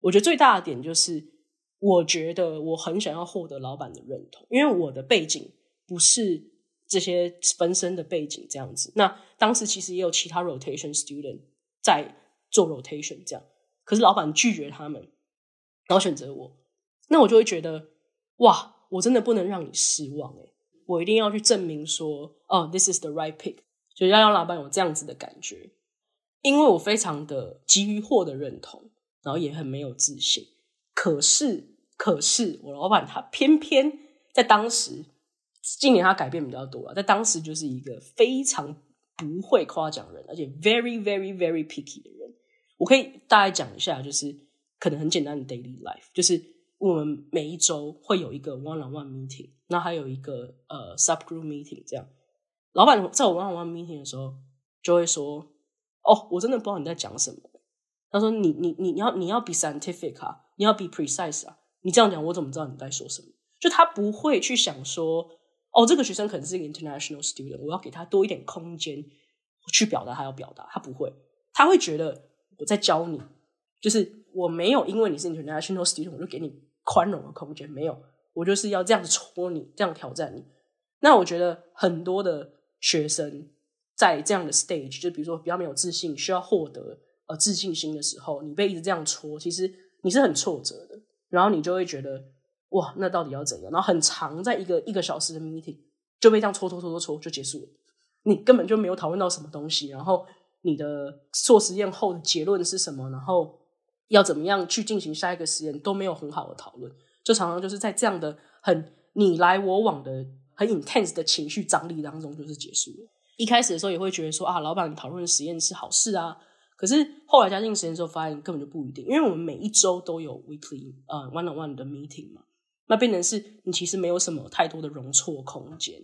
我觉得最大的点就是。我觉得我很想要获得老板的认同，因为我的背景不是这些分身的背景这样子。那当时其实也有其他 rotation student 在做 rotation 这样，可是老板拒绝他们，然后选择我，那我就会觉得哇，我真的不能让你失望诶，我一定要去证明说，哦，this is the right pick，就要让老板有这样子的感觉，因为我非常的急于获得认同，然后也很没有自信。可是，可是我老板他偏偏在当时，今年他改变比较多了，在当时就是一个非常不会夸奖人，而且 very very very picky 的人。我可以大概讲一下，就是可能很简单的 daily life，就是我们每一周会有一个 one on one meeting。那还有一个呃 subgroup meeting，这样，老板在我 one on one meeting 的时候就会说：“哦，我真的不知道你在讲什么。”他说：“你你你你要你要 be scientific 啊，你要 be precise 啊，你这样讲我怎么知道你在说什么？”就他不会去想说：“哦，这个学生可能是一个 international student，我要给他多一点空间去表达他要表达。”他不会，他会觉得我在教你，就是我没有因为你是 international student，我就给你宽容的空间，没有。我就是要这样戳你，这样挑战你。那我觉得很多的学生在这样的 stage，就比如说比较没有自信，需要获得呃自信心的时候，你被一直这样戳，其实你是很挫折的。然后你就会觉得哇，那到底要怎样？然后很长，在一个一个小时的 meeting 就被这样戳戳戳戳戳就结束了。你根本就没有讨论到什么东西。然后你的做实验后的结论是什么？然后要怎么样去进行下一个实验都没有很好的讨论。就常常就是在这样的很你来我往的很 intense 的情绪张力当中，就是结束了。一开始的时候也会觉得说啊，老板讨论实验是好事啊。可是后来加进实验之后，发现根本就不一定，因为我们每一周都有 weekly 呃 one on one 的 meeting 嘛，那变成是你其实没有什么太多的容错空间。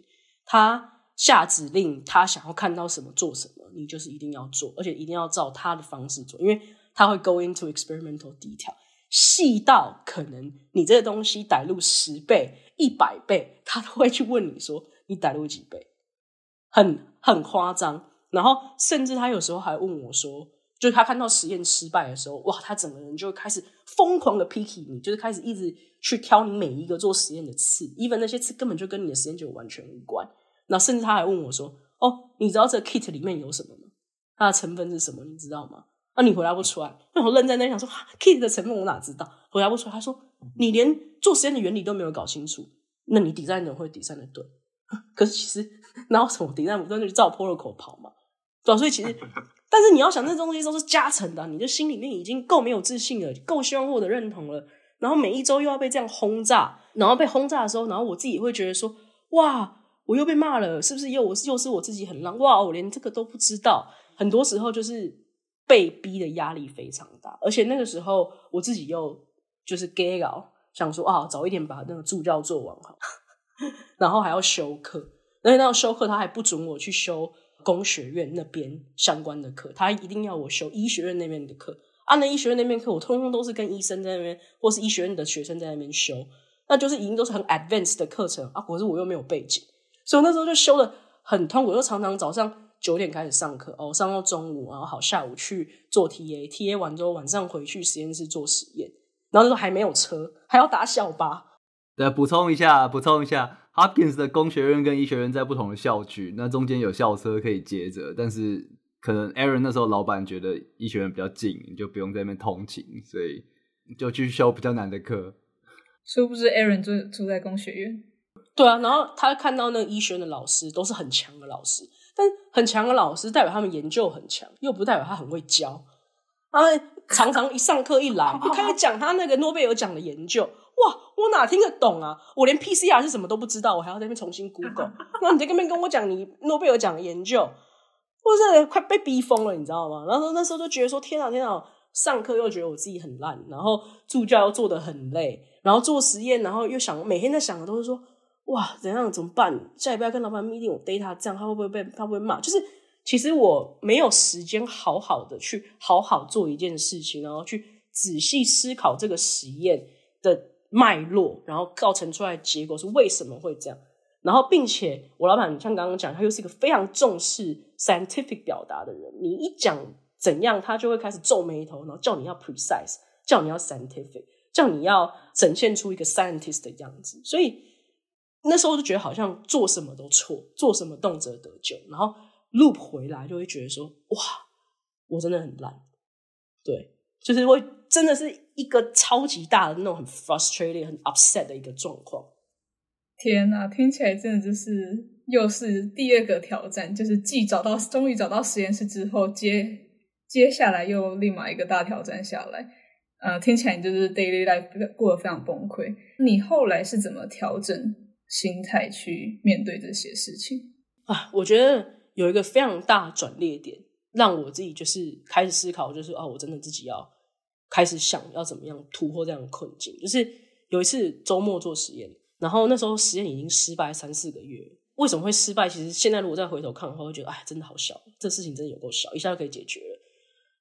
他下指令，他想要看到什么做什么，你就是一定要做，而且一定要照他的方式做，因为他会 go into experimental detail。细到可能你这个东西导入十倍、一百倍，他都会去问你说你导入几倍，很很夸张。然后甚至他有时候还问我说，就是他看到实验失败的时候，哇，他整个人就开始疯狂的 picky 你，就是开始一直去挑你每一个做实验的次，even 那些次根本就跟你的实验就完全无关。那甚至他还问我说，哦，你知道这个 kit 里面有什么吗？它的成分是什么？你知道吗？那、啊、你回答不出来，那我愣在那想说，kit 的成分我哪知道？回答不出来。他说，你连做实验的原理都没有搞清楚，那你 design 的会 design 的对？<laughs> 可是其实然后什么 design 不断，就照 protocol 跑嘛，对吧？所以其实，但是你要想，那东西都是加成的，你的心里面已经够没有自信了，够希望获得认同了，然后每一周又要被这样轰炸，然后被轰炸的时候，然后我自己也会觉得说，哇，我又被骂了，是不是又我又是我自己很烂？哇，我连这个都不知道，很多时候就是。被逼的压力非常大，而且那个时候我自己又就是 gay 搞，想说啊，早一点把那个助教做完好，<laughs> 然后还要修课，而且那个修课他还不准我去修工学院那边相关的课，他一定要我修医学院那边的课。啊，那医学院那边课我通通都是跟医生在那边，或是医学院的学生在那边修，那就是已经都是很 advanced 的课程啊。可是我又没有背景，所以那时候就修得很痛苦，又常常早上。九点开始上课哦，上到中午，然后好下午去做 TA，TA 完之后晚上回去实验室做实验，然后那时候还没有车，还要打校巴。对，补充一下，补充一下，Hopkins 的工学院跟医学院在不同的校区，那中间有校车可以接着，但是可能 Aaron 那时候老板觉得医学院比较近，你就不用在那边通勤，所以就去修比较难的课。殊不知 Aaron 住住在工学院。对啊，然后他看到那个医学院的老师都是很强的老师。但很强的老师代表他们研究很强，又不代表他很会教。啊，常常一上课一来，就开始讲他那个诺贝尔奖的研究。哇，我哪听得懂啊？我连 PCR 是什么都不知道，我还要在那边重新 Google。<laughs> 然后你在那边跟我讲你诺贝尔奖的研究，我真的快被逼疯了，你知道吗？然后那时候就觉得说，天啊天啊，上课又觉得我自己很烂，然后助教又做得很累，然后做实验，然后又想每天在想的都是说。哇，怎样怎么办？下礼拜要跟老板 meeting，我 data 这样，他会不会被他会不会骂？就是其实我没有时间好好的去好好做一件事情，然后去仔细思考这个实验的脉络，然后造成出来结果是为什么会这样。然后，并且我老板像刚刚讲，他又是一个非常重视 scientific 表达的人。你一讲怎样，他就会开始皱眉头，然后叫你要 precise，叫你要 scientific，叫你要展现出一个 scientist 的样子。所以。那时候就觉得好像做什么都错，做什么动辄得咎，然后 loop 回来就会觉得说，哇，我真的很烂，对，就是会真的是一个超级大的那种很 frustrated、很 upset 的一个状况。天哪，听起来真的就是又是第二个挑战，就是既找到，终于找到实验室之后，接接下来又立马一个大挑战下来。呃，听起来你就是 daily life 过得非常崩溃。你后来是怎么调整心态去面对这些事情啊？我觉得有一个非常大的转捩点，让我自己就是开始思考，就是哦，我真的自己要开始想要怎么样突破这样的困境。就是有一次周末做实验，然后那时候实验已经失败三四个月，为什么会失败？其实现在如果再回头看的话，会觉得哎，真的好小，这事情真的有够小，一下就可以解决了。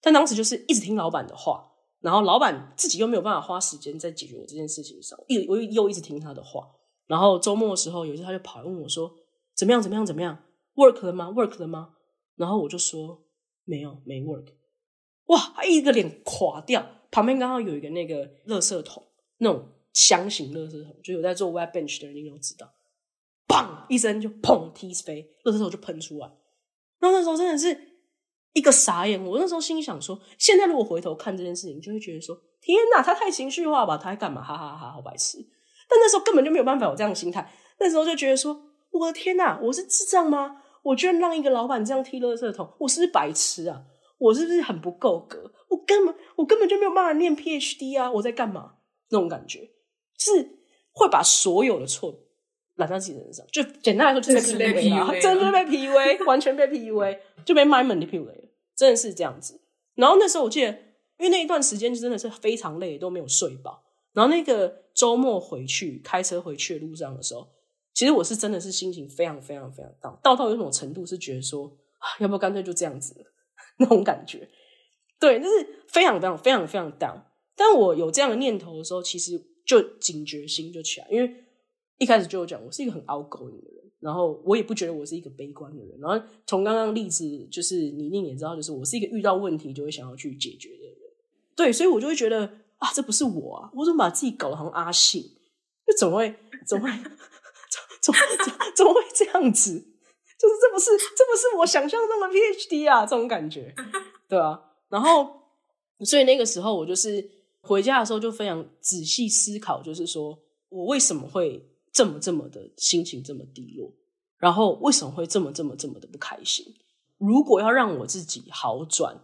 但当时就是一直听老板的话。然后老板自己又没有办法花时间在解决我这件事情上，一我又一直听他的话。然后周末的时候，有一次他就跑来问我说：“怎么样？怎么样？怎么样？work 了吗？work 了吗？”然后我就说：“没有，没 work。”哇，他一个脸垮掉。旁边刚好有一个那个垃圾桶，那种箱型垃圾桶，就有在做 web bench 的人应该都知道。砰一声就砰踢飞，垃圾桶就喷出来。然后那时候真的是。一个傻眼，我那时候心里想说，现在如果回头看这件事情，就会觉得说，天哪，他太情绪化吧，他在干嘛？哈哈哈哈，好白痴！但那时候根本就没有办法有这样的心态，那时候就觉得说，我的天哪，我是智障吗？我居然让一个老板这样踢垃圾桶，我是不是白痴啊？我是不是很不够格？我根本我根本就没有办法念 PhD 啊！我在干嘛？那种感觉，就是会把所有的错揽在自己身上，就简单来说，就是被 PUA，真的被 PUA，<laughs> 完全被 PUA，就被 mind manipulate。真的是这样子，然后那时候我记得，因为那一段时间就真的是非常累，都没有睡饱。然后那个周末回去开车回去的路上的时候，其实我是真的是心情非常非常非常 down，到到有种程度是觉得说，啊，要不要干脆就这样子那种感觉。对，就是非常非常非常非常 down。但我有这样的念头的时候，其实就警觉心就起来，因为一开始就有讲，我是一个很 outgoing 的人。然后我也不觉得我是一个悲观的人。然后从刚刚例子，就是你你也知道，就是我是一个遇到问题就会想要去解决的人。对，所以我就会觉得啊，这不是我啊，我怎么把自己搞得好像阿信？就怎么会怎么会 <laughs> 怎么怎怎么会这样子？就是这不是这不是我想象中的 PhD 啊，这种感觉，对啊。然后所以那个时候我就是回家的时候就非常仔细思考，就是说我为什么会。这么这么的心情这么低落，然后为什么会这么这么这么的不开心？如果要让我自己好转，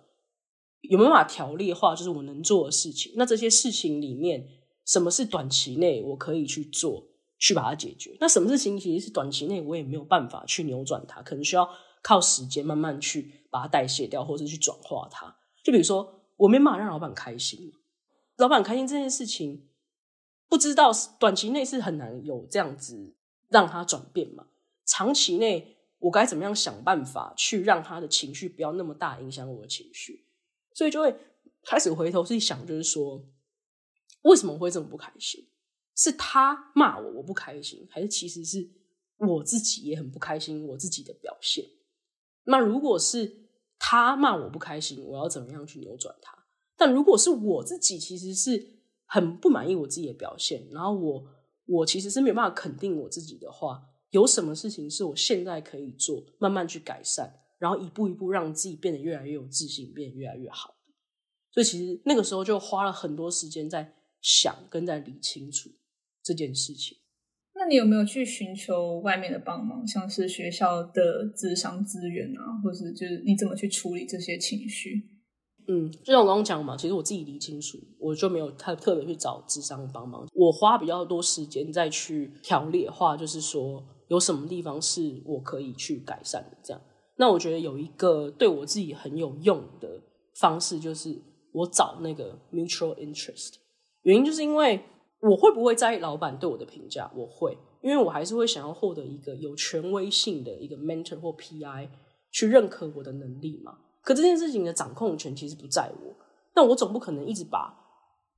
有没有办法条列化？就是我能做的事情。那这些事情里面，什么是短期内我可以去做，去把它解决？那什么事情其实是短期内我也没有办法去扭转它，可能需要靠时间慢慢去把它代谢掉，或者去转化它。就比如说，我没办法让老板开心，老板开心这件事情。不知道短期内是很难有这样子让他转变嘛？长期内我该怎么样想办法去让他的情绪不要那么大影响我的情绪？所以就会开始回头去想，就是说为什么会这么不开心？是他骂我我不开心，还是其实是我自己也很不开心我自己的表现？那如果是他骂我不开心，我要怎么样去扭转他？但如果是我自己，其实是。很不满意我自己的表现，然后我我其实是没有办法肯定我自己的话，有什么事情是我现在可以做，慢慢去改善，然后一步一步让自己变得越来越有自信，变得越来越好。所以其实那个时候就花了很多时间在想跟在理清楚这件事情。那你有没有去寻求外面的帮忙，像是学校的智商资源啊，或是就是你怎么去处理这些情绪？嗯，就像我刚刚讲嘛，其实我自己理清楚，我就没有太特别去找智商帮忙。我花比较多时间再去条列化，就是说有什么地方是我可以去改善的。这样，那我觉得有一个对我自己很有用的方式，就是我找那个 mutual interest。原因就是因为我会不会在意老板对我的评价？我会，因为我还是会想要获得一个有权威性的一个 mentor 或 PI 去认可我的能力嘛。可这件事情的掌控权其实不在我，但我总不可能一直把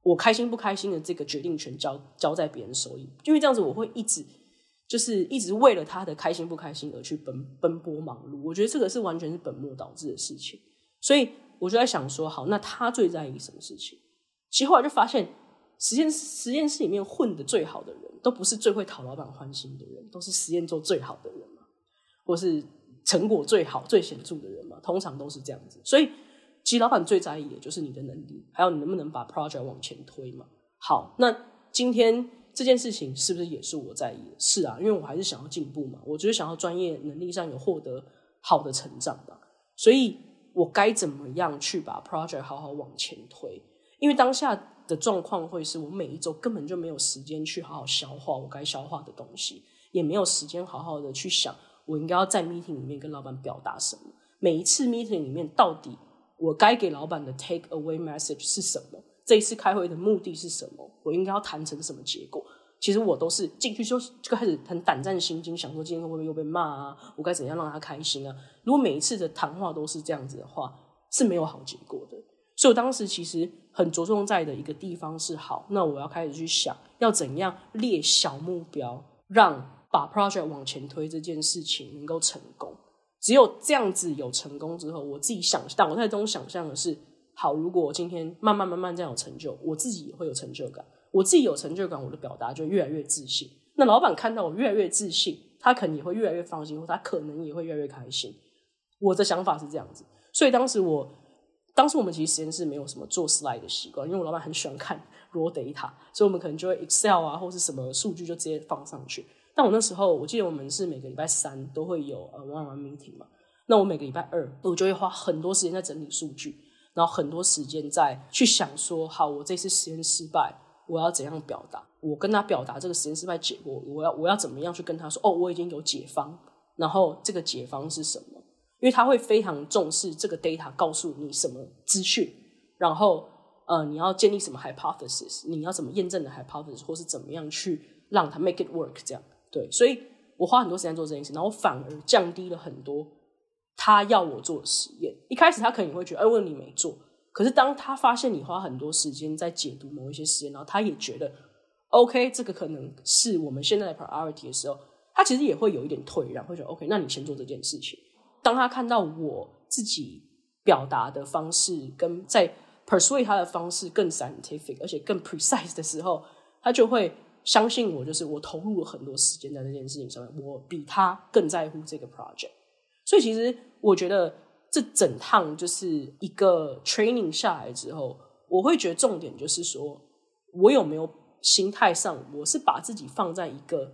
我开心不开心的这个决定权交交在别人手里，因为这样子我会一直就是一直为了他的开心不开心而去奔奔波忙碌。我觉得这个是完全是本末倒置的事情，所以我就在想说，好，那他最在意什么事情？其实后来就发现，实验实验室里面混得最好的人都不是最会讨老板欢心的人，都是实验做最好的人嘛，或是。成果最好、最显著的人嘛，通常都是这样子。所以其实老板最在意的就是你的能力，还有你能不能把 project 往前推嘛。好，那今天这件事情是不是也是我在意的？是啊，因为我还是想要进步嘛，我就是想要专业能力上有获得好的成长吧。所以我该怎么样去把 project 好好往前推？因为当下的状况会是我每一周根本就没有时间去好好消化我该消化的东西，也没有时间好好的去想我应该要在 meeting 里面跟老板表达什么。每一次 meeting 里面，到底我该给老板的 take away message 是什么？这一次开会的目的是什么？我应该要谈成什么结果？其实我都是进去就就开始很胆战心惊，想说今天会不会又被骂啊？我该怎样让他开心啊？如果每一次的谈话都是这样子的话，是没有好结果的。所以我当时其实很着重在的一个地方是：好，那我要开始去想要怎样列小目标，让把 project 往前推这件事情能够成功。只有这样子有成功之后，我自己想，脑袋中想象的是：好，如果我今天慢慢慢慢这样有成就，我自己也会有成就感。我自己有成就感，我的表达就越来越自信。那老板看到我越来越自信，他可能也会越来越放心，或他可能也会越来越开心。我的想法是这样子，所以当时我，当时我们其实实验室没有什么做 slide 的习惯，因为我老板很喜欢看 raw data，所以我们可能就会 Excel 啊，或是什么数据就直接放上去。但我那时候，我记得我们是每个礼拜三都会有呃 one one meeting 嘛，那我每个礼拜二我就会花很多时间在整理数据，然后很多时间在去想说，好，我这次实验失败。我要怎样表达？我跟他表达这个实验失败结果，我要我要怎么样去跟他说？哦，我已经有解方，然后这个解方是什么？因为他会非常重视这个 data 告诉你什么资讯，然后呃，你要建立什么 hypothesis，你要怎么验证的 hypothesis，或是怎么样去让它 make it work 这样。对，所以我花很多时间做这件事，然后反而降低了很多他要我做的实验。一开始他可能会觉得，哎，为什么你没做？可是当他发现你花很多时间在解读某一些实验，然后他也觉得，OK，这个可能是我们现在的 priority 的时候，他其实也会有一点退让，会觉得 OK，那你先做这件事情。当他看到我自己表达的方式跟在 persuade 他的方式更 scientific，而且更 precise 的时候，他就会相信我，就是我投入了很多时间在这件事情上面，我比他更在乎这个 project。所以其实我觉得。这整趟就是一个 training 下来之后，我会觉得重点就是说，我有没有心态上，我是把自己放在一个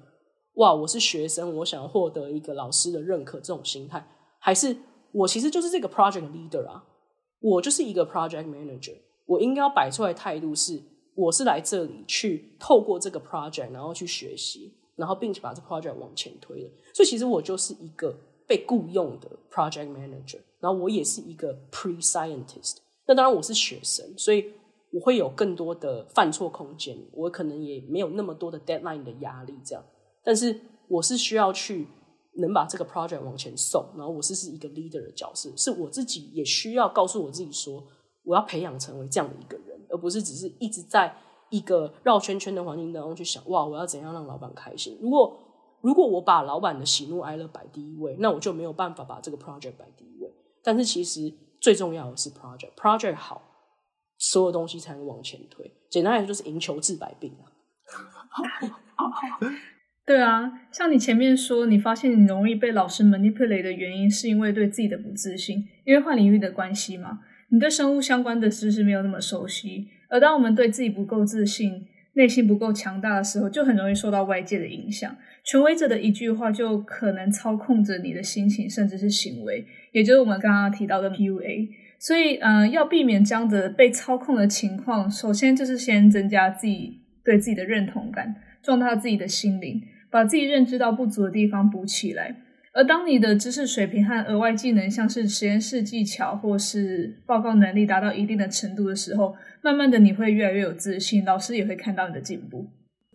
哇，我是学生，我想要获得一个老师的认可这种心态，还是我其实就是这个 project leader 啊，我就是一个 project manager，我应该要摆出来的态度是，我是来这里去透过这个 project，然后去学习，然后并且把这 project 往前推的，所以其实我就是一个被雇佣的 project manager。然后我也是一个 pre-scientist，那当然我是学生，所以我会有更多的犯错空间，我可能也没有那么多的 deadline 的压力这样。但是我是需要去能把这个 project 往前送，然后我是是一个 leader 的角色，是我自己也需要告诉我自己说，我要培养成为这样的一个人，而不是只是一直在一个绕圈圈的环境当中去想，哇，我要怎样让老板开心？如果如果我把老板的喜怒哀乐摆第一位，那我就没有办法把这个 project 摆第一位。但是其实最重要的是 project，project 好，所有东西才能往前推。简单来说，就是赢球治百病啊。<laughs> 对啊，像你前面说，你发现你容易被老师 manipulate 的原因，是因为对自己的不自信，因为换领域的关系嘛。你对生物相关的知识没有那么熟悉，而当我们对自己不够自信，内心不够强大的时候，就很容易受到外界的影响。权威者的一句话就可能操控着你的心情，甚至是行为，也就是我们刚刚提到的 PUA。所以，嗯、呃，要避免这样子被操控的情况，首先就是先增加自己对自己的认同感，壮大自己的心灵，把自己认知到不足的地方补起来。而当你的知识水平和额外技能，像是实验室技巧或是报告能力达到一定的程度的时候，慢慢的你会越来越有自信，老师也会看到你的进步。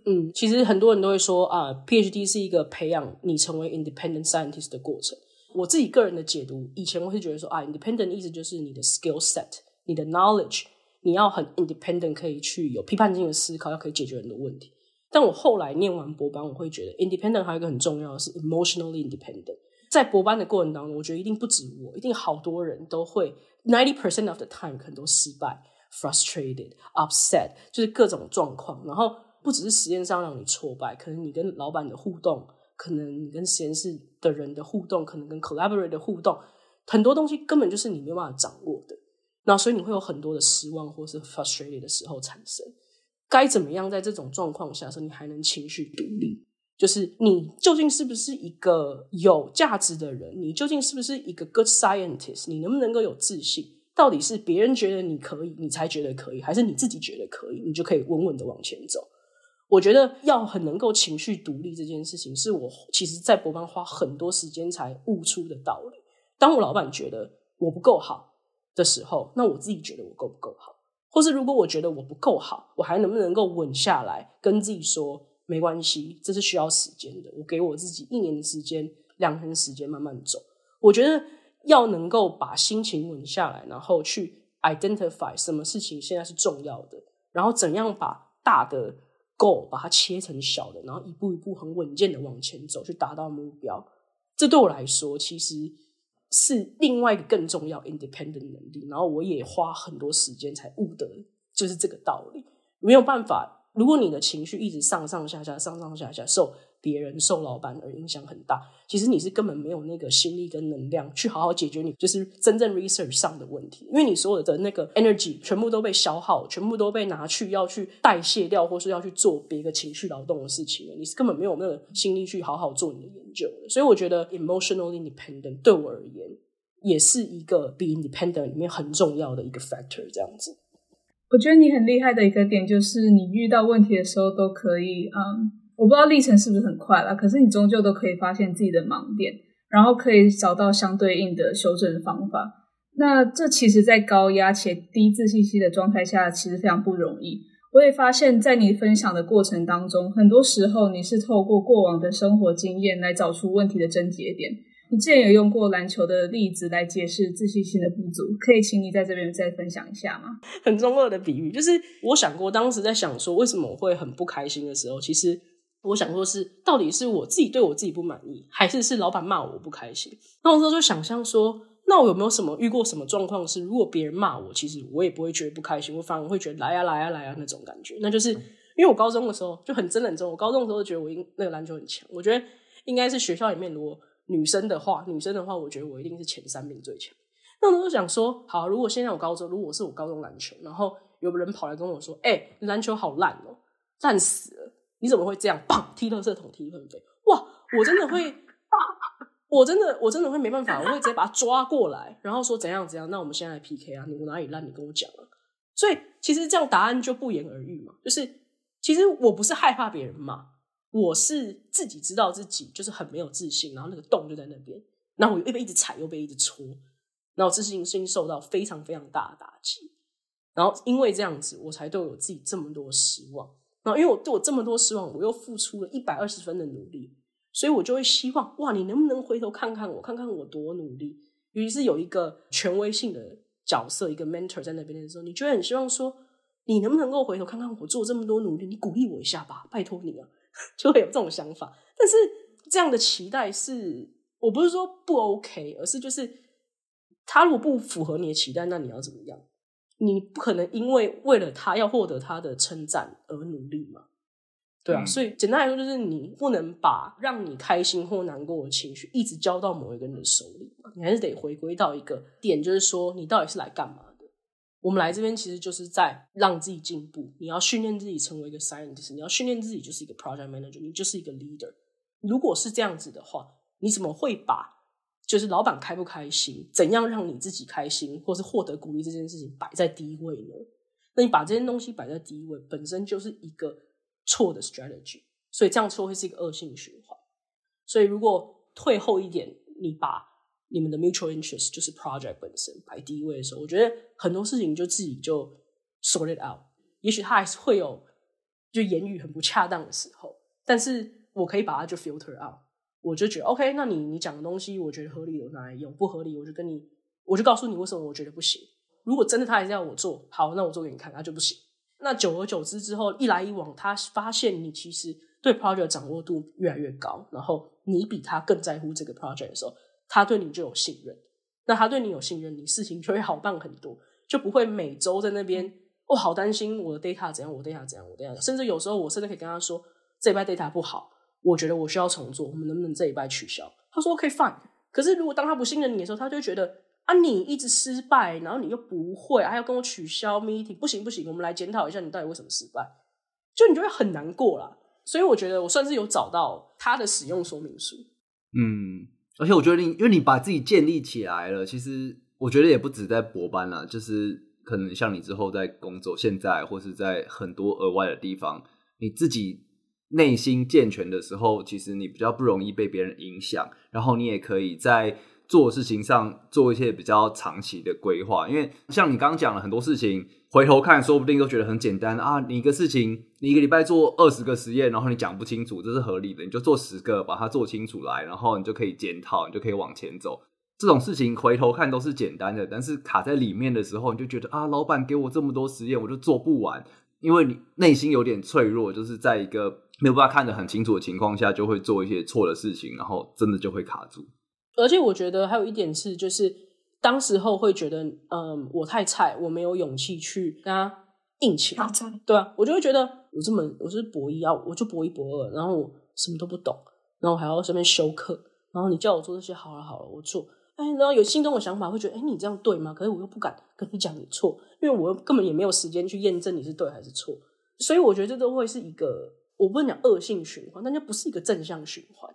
嗯，其实很多人都会说啊，PhD 是一个培养你成为 independent scientist 的过程。我自己个人的解读，以前我是觉得说啊，independent 意思就是你的 skill set，你的 knowledge，你要很 independent，可以去有批判性的思考，要可以解决很多问题。但我后来念完博班，我会觉得 independent 还有一个很重要的是 emotionally independent。在博班的过程当中，我觉得一定不止我，一定好多人都会 ninety percent of the time 可能都失败，frustrated、upset，就是各种状况。然后不只是实验上让你挫败，可能你跟老板的互动，可能你跟实验室的人的互动，可能跟 collaborate 的互动，很多东西根本就是你没有办法掌握的。那所以你会有很多的失望或是 frustrated 的时候产生。该怎么样在这种状况下说你还能情绪独立？就是你究竟是不是一个有价值的人？你究竟是不是一个 good scientist？你能不能够有自信？到底是别人觉得你可以，你才觉得可以，还是你自己觉得可以，你就可以稳稳的往前走？我觉得要很能够情绪独立这件事情，是我其实在博班花很多时间才悟出的道理。当我老板觉得我不够好的时候，那我自己觉得我够不够好？或是如果我觉得我不够好，我还能不能够稳下来，跟自己说没关系，这是需要时间的。我给我自己一年的时间，两年的时间慢慢走。我觉得。要能够把心情稳下来，然后去 identify 什么事情现在是重要的，然后怎样把大的 goal 把它切成小的，然后一步一步很稳健的往前走，去达到目标。这对我来说其实是另外一个更重要 independent 能力。然后我也花很多时间才悟得，就是这个道理。没有办法，如果你的情绪一直上上下下、上上下下受。别人受老板而影响很大，其实你是根本没有那个心力跟能量去好好解决你就是真正 research 上的问题，因为你所有的那个 energy 全部都被消耗，全部都被拿去要去代谢掉，或是要去做别个情绪劳动的事情了，你是根本没有那个心力去好好做你的研究的。所以我觉得 emotionally independent 对我而言也是一个 be independent 里面很重要的一个 factor。这样子，我觉得你很厉害的一个点就是你遇到问题的时候都可以嗯。我不知道历程是不是很快啦，可是你终究都可以发现自己的盲点，然后可以找到相对应的修正方法。那这其实，在高压且低自信心的状态下，其实非常不容易。我也发现，在你分享的过程当中，很多时候你是透过过往的生活经验来找出问题的症结点。你之前有用过篮球的例子来解释自信心的不足，可以请你在这边再分享一下吗？很中二的比喻，就是我想过，当时在想说，为什么我会很不开心的时候，其实。我想说是，到底是我自己对我自己不满意，还是是老板骂我，我不开心？那我时候就想象说，那我有没有什么遇过什么状况是，如果别人骂我，其实我也不会觉得不开心，我反而会觉得来啊来啊来啊那种感觉。那就是因为我高中的时候就很真的很真，我高中的时候觉得我应那个篮球很强，我觉得应该是学校里面如果女生的话，女生的话，我觉得我一定是前三名最强。那我就想说，好，如果现在我高中，如果是我高中篮球，然后有个人跑来跟我说，哎、欸，篮球好烂哦，烂死了。你怎么会这样？棒！踢垃圾桶，踢粪飞。哇！我真的会，我真的，我真的会没办法，我会直接把他抓过来，然后说怎样怎样。那我们现在来 PK 啊！你哪里烂？你跟我讲啊！所以其实这样答案就不言而喻嘛。就是其实我不是害怕别人骂，我是自己知道自己就是很没有自信，然后那个洞就在那边，然后我又被一直踩，又被一直戳，然后自信心受到非常非常大的打击。然后因为这样子，我才对我自己这么多失望。然后，因为我对我这么多失望，我又付出了一百二十分的努力，所以我就会希望，哇，你能不能回头看看我，看看我多努力？于是有一个权威性的角色，一个 mentor 在那边的时候，你就会很希望说，你能不能够回头看看我做这么多努力？你鼓励我一下吧，拜托你啊，<laughs> 就会有这种想法。但是这样的期待是，我不是说不 OK，而是就是他如果不符合你的期待，那你要怎么样？你不可能因为为了他要获得他的称赞而努力嘛？对啊，嗯、所以简单来说，就是你不能把让你开心或难过的情绪一直交到某一个人的手里，你还是得回归到一个点，就是说你到底是来干嘛的？我们来这边其实就是在让自己进步，你要训练自己成为一个 scientist，你要训练自己就是一个 project manager，你就是一个 leader。如果是这样子的话，你怎么会把？就是老板开不开心，怎样让你自己开心，或是获得鼓励这件事情摆在第一位呢？那你把这些东西摆在第一位，本身就是一个错的 strategy，所以这样做会是一个恶性循环。所以如果退后一点，你把你们的 mutual interest 就是 project 本身摆第一位的时候，我觉得很多事情就自己就 sort it out。也许他还是会有就言语很不恰当的时候，但是我可以把它就 filter out。我就觉得 OK，那你你讲的东西，我觉得合理，我拿来用；不合理，我就跟你，我就告诉你为什么我觉得不行。如果真的他还是要我做，好，那我做给你看，他就不行。那久而久之之后，一来一往，他发现你其实对 project 掌握度越来越高，然后你比他更在乎这个 project 的时候，他对你就有信任。那他对你有信任，你事情就会好办很多，就不会每周在那边哦，好担心我的 data 怎样，我 data 怎样，我 data，甚至有时候我甚至可以跟他说，这一块 data 不好。我觉得我需要重做，我们能不能这一拜取消？他说 OK fine。可是如果当他不信任你的时候，他就觉得啊，你一直失败，然后你又不会，还要跟我取消 meeting，不行不行，我们来检讨一下你到底为什么失败，就你就会很难过啦。所以我觉得我算是有找到他的使用说明书。嗯，而且我觉得你因为你把自己建立起来了，其实我觉得也不止在博班啦，就是可能像你之后在工作，现在或是在很多额外的地方，你自己内心健全的时候，其实你比较不容易被别人影响，然后你也可以在。做事情上做一些比较长期的规划，因为像你刚刚讲了很多事情，回头看说不定都觉得很简单啊。你一个事情，你一个礼拜做二十个实验，然后你讲不清楚，这是合理的，你就做十个，把它做清楚来，然后你就可以检讨，你就可以往前走。这种事情回头看都是简单的，但是卡在里面的时候，你就觉得啊，老板给我这么多实验，我就做不完，因为你内心有点脆弱，就是在一个没有办法看得很清楚的情况下，就会做一些错的事情，然后真的就会卡住。而且我觉得还有一点是，就是当时候会觉得，嗯，我太菜，我没有勇气去跟他硬起来，对啊，我就会觉得我这么我是博一啊，我就博一博二，然后我什么都不懂，然后还要这边修课，然后你叫我做这些，好了好了，我做，哎，然后有心中的想法，会觉得，哎，你这样对吗？可是我又不敢跟你讲你错，因为我根本也没有时间去验证你是对还是错，所以我觉得这都会是一个，我不能讲恶性循环，但就不是一个正向循环，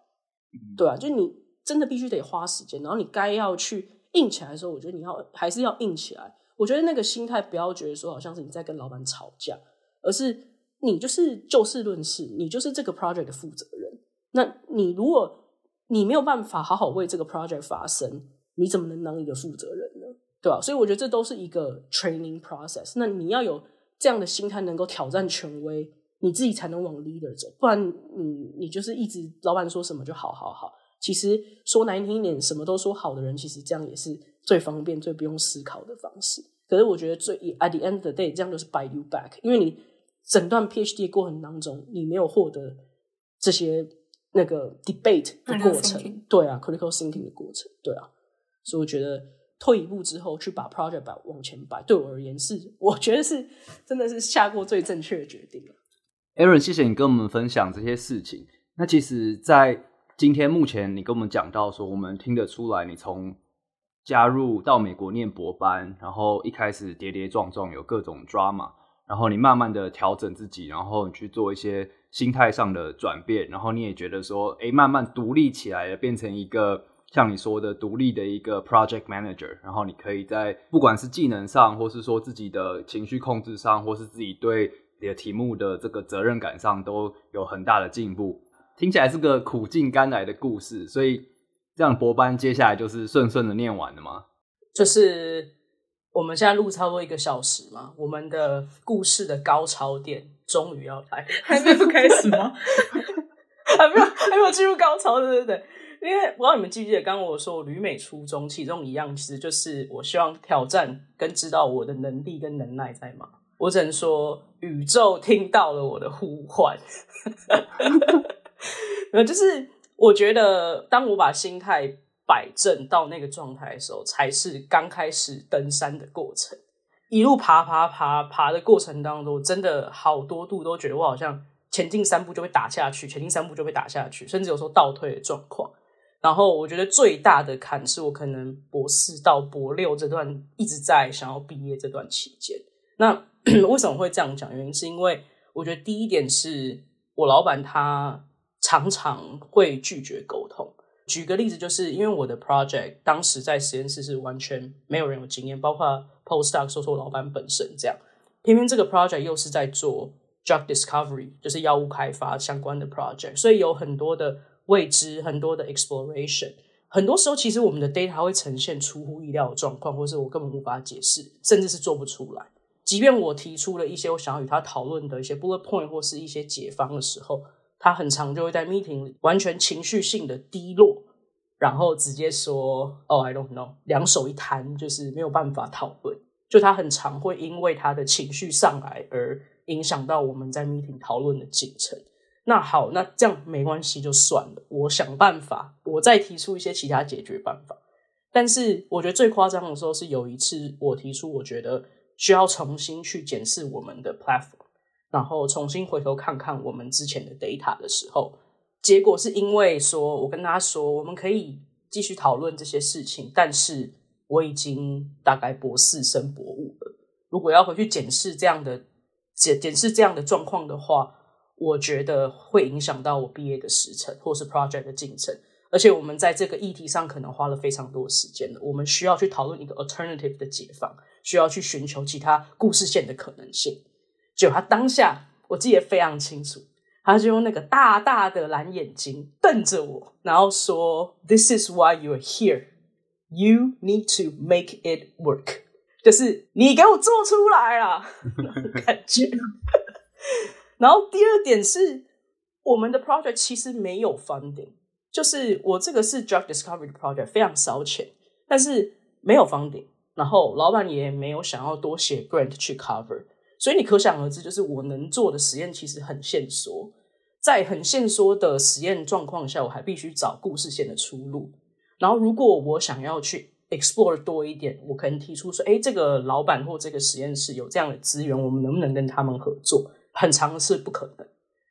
对啊，就你。真的必须得花时间，然后你该要去硬起来的时候，我觉得你要还是要硬起来。我觉得那个心态不要觉得说好像是你在跟老板吵架，而是你就是就事论事，你就是这个 project 的负责人。那你如果你没有办法好好为这个 project 发声，你怎么能当一个负责人呢？对吧？所以我觉得这都是一个 training process。那你要有这样的心态，能够挑战权威，你自己才能往 leader 走。不然你你就是一直老板说什么就好好好。其实说难听一点，什么都说好的人，其实这样也是最方便、最不用思考的方式。可是我觉得最 at the end of the day，这样就是 buy you back，因为你整段 PhD 过程当中，你没有获得这些那个 debate 的过程，对啊，critical thinking 的过程，对啊。所以我觉得退一步之后去把 project 摆往前摆，对我而言是，我觉得是真的是下过最正确的决定了。Aaron，谢谢你跟我们分享这些事情。那其实，在今天目前你跟我们讲到说，我们听得出来，你从加入到美国念博班，然后一开始跌跌撞撞，有各种 drama，然后你慢慢的调整自己，然后你去做一些心态上的转变，然后你也觉得说，哎，慢慢独立起来了，变成一个像你说的独立的一个 project manager，然后你可以在不管是技能上，或是说自己的情绪控制上，或是自己对的题目的这个责任感上，都有很大的进步。听起来是个苦尽甘来的故事，所以这样博班接下来就是顺顺的念完了吗？就是我们现在录差不多一个小时嘛，我们的故事的高潮点终于要来，还没有开始吗？<laughs> 还没有，还没有进入高潮，对对对。因为我不知道你们记不记得，刚刚我说我旅美初衷其中一样，其实就是我希望挑战跟知道我的能力跟能耐在哪。我只能说，宇宙听到了我的呼唤。<laughs> 呃，就是我觉得，当我把心态摆正到那个状态的时候，才是刚开始登山的过程。一路爬爬爬爬的过程当中，真的好多度都觉得我好像前进三步就被打下去，前进三步就被打下去，甚至有时候倒退的状况。然后我觉得最大的坎是我可能博士到博六这段一直在想要毕业这段期间。那 <clears throat> 为什么会这样讲？原因是因为我觉得第一点是我老板他。常常会拒绝沟通。举个例子，就是因为我的 project 当时在实验室是完全没有人有经验，包括 postdoc 说说老板本身这样。偏偏这个 project 又是在做 drug discovery，就是药物开发相关的 project，所以有很多的未知，很多的 exploration。很多时候，其实我们的 data 会呈现出乎意料的状况，或是我根本无法解释，甚至是做不出来。即便我提出了一些我想要与他讨论的一些 bullet point 或是一些解方的时候。他很常就会在 meeting 里完全情绪性的低落，然后直接说：“哦，I don't know。”两手一摊，就是没有办法讨论。就他很常会因为他的情绪上来而影响到我们在 meeting 讨论的进程。那好，那这样没关系，就算了。我想办法，我再提出一些其他解决办法。但是我觉得最夸张的时候是有一次我提出，我觉得需要重新去检视我们的 platform。然后重新回头看看我们之前的 data 的时候，结果是因为说，我跟他说，我们可以继续讨论这些事情，但是我已经大概博士生博物了。如果要回去检视这样的检检视这样的状况的话，我觉得会影响到我毕业的时程或是 project 的进程。而且我们在这个议题上可能花了非常多时间的，我们需要去讨论一个 alternative 的解放，需要去寻求其他故事线的可能性。就他当下，我记得非常清楚，他就用那个大大的蓝眼睛瞪着我，然后说：“This is why you're here. You need to make it work.” 就是你给我做出来啦，感觉。<laughs> 然后第二点是，我们的 project 其实没有 funding，就是我这个是 drug discovery 的 project，非常烧钱，但是没有 funding，然后老板也没有想要多写 grant 去 cover。所以你可想而知，就是我能做的实验其实很限缩，在很限缩的实验状况下，我还必须找故事线的出路。然后，如果我想要去 explore 多一点，我可能提出说：“诶，这个老板或这个实验室有这样的资源，我们能不能跟他们合作？”很常是不可能，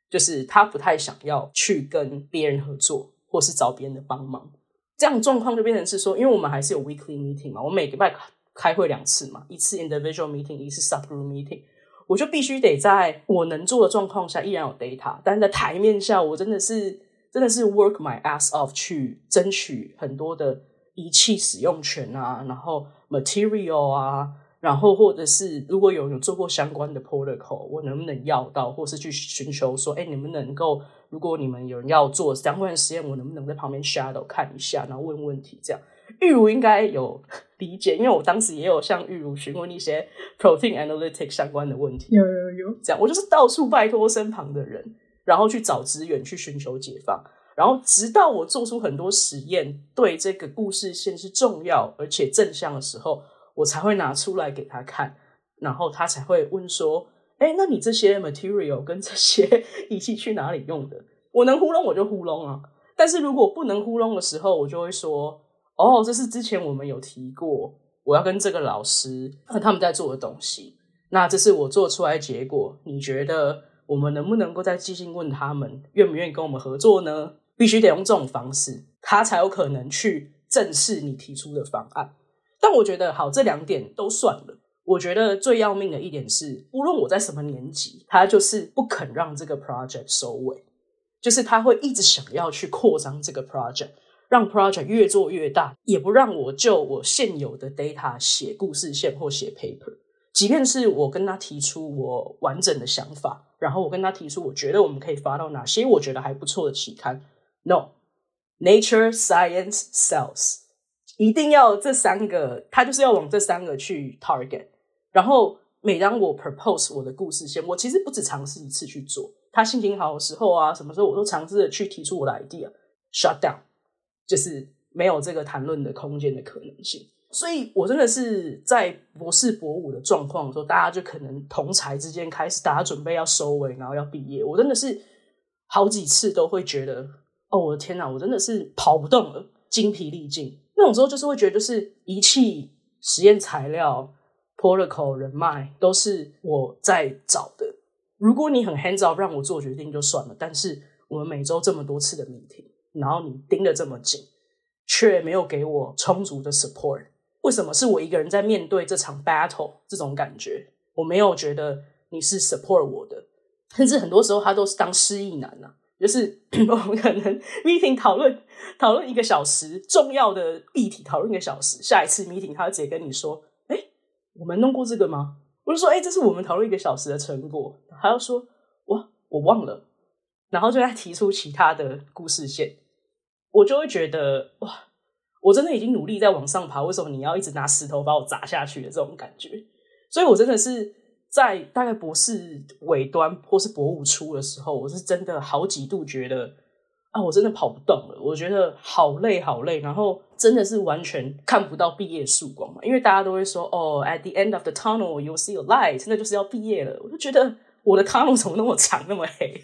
就是他不太想要去跟别人合作，或是找别人的帮忙。这样状况就变成是说，因为我们还是有 weekly meeting 嘛，我每个礼拜开会两次嘛，一次 individual meeting，一次 subgroup meeting。我就必须得在我能做的状况下依然有 data，但在台面下，我真的是真的是 work my ass off 去争取很多的仪器使用权啊，然后 material 啊，然后或者是如果有有做过相关的 protocol，我能不能要到，或是去寻求说，哎，你们能够，如果你们有人要做相关的实验，我能不能在旁边 shadow 看一下，然后问问题这样。玉如应该有理解，因为我当时也有向玉如询问一些 protein analytics 相关的问题。有有有，这样我就是到处拜托身旁的人，然后去找资源，去寻求解放，然后直到我做出很多实验，对这个故事线是重要而且正向的时候，我才会拿出来给他看，然后他才会问说：“哎，那你这些 material 跟这些 <laughs> 仪器去哪里用的？”我能糊弄我就糊弄啊，但是如果不能糊弄的时候，我就会说。哦，这是之前我们有提过，我要跟这个老师和他们在做的东西。那这是我做出来的结果，你觉得我们能不能够再继续问他们愿不愿意跟我们合作呢？必须得用这种方式，他才有可能去正视你提出的方案。但我觉得好，这两点都算了。我觉得最要命的一点是，无论我在什么年纪，他就是不肯让这个 project 收尾，就是他会一直想要去扩张这个 project。让 project 越做越大，也不让我就我现有的 data 写故事线或写 paper。即便是我跟他提出我完整的想法，然后我跟他提出我觉得我们可以发到哪些我觉得还不错的期刊，No，Nature Science Cells，一定要这三个，他就是要往这三个去 target。然后每当我 propose 我的故事线，我其实不止尝试一次去做，他心情好的时候啊，什么时候我都尝试着去提出我的 idea，shut down。就是没有这个谈论的空间的可能性，所以我真的是在博士博五的状况的时候，大家就可能同才之间开始，大家准备要收尾，然后要毕业。我真的是好几次都会觉得，哦，我的天哪，我真的是跑不动了，精疲力尽。那种时候就是会觉得，就是仪器、实验材料、protocol、人脉都是我在找的。如果你很 hands off 让我做决定就算了，但是我们每周这么多次的 meeting。然后你盯得这么紧，却没有给我充足的 support。为什么是我一个人在面对这场 battle？这种感觉，我没有觉得你是 support 我的。甚至很多时候，他都是当失忆男呐、就是 <clears throat> 我们可能 meeting 讨论讨论一个小时，重要的议题讨论一个小时，下一次 meeting 他直接跟你说：“哎，我们弄过这个吗？”我就说：“哎，这是我们讨论一个小时的成果。”他要说：“哇，我忘了。”然后就再提出其他的故事线，我就会觉得哇，我真的已经努力在往上爬，为什么你要一直拿石头把我砸下去的这种感觉？所以我真的是在大概博士尾端或是博五初的时候，我是真的好几度觉得啊，我真的跑不动了，我觉得好累好累，然后真的是完全看不到毕业曙光嘛，因为大家都会说哦，at the end of the tunnel you see a light，现在就是要毕业了，我就觉得。我的卡路怎么那么长那么黑？<laughs>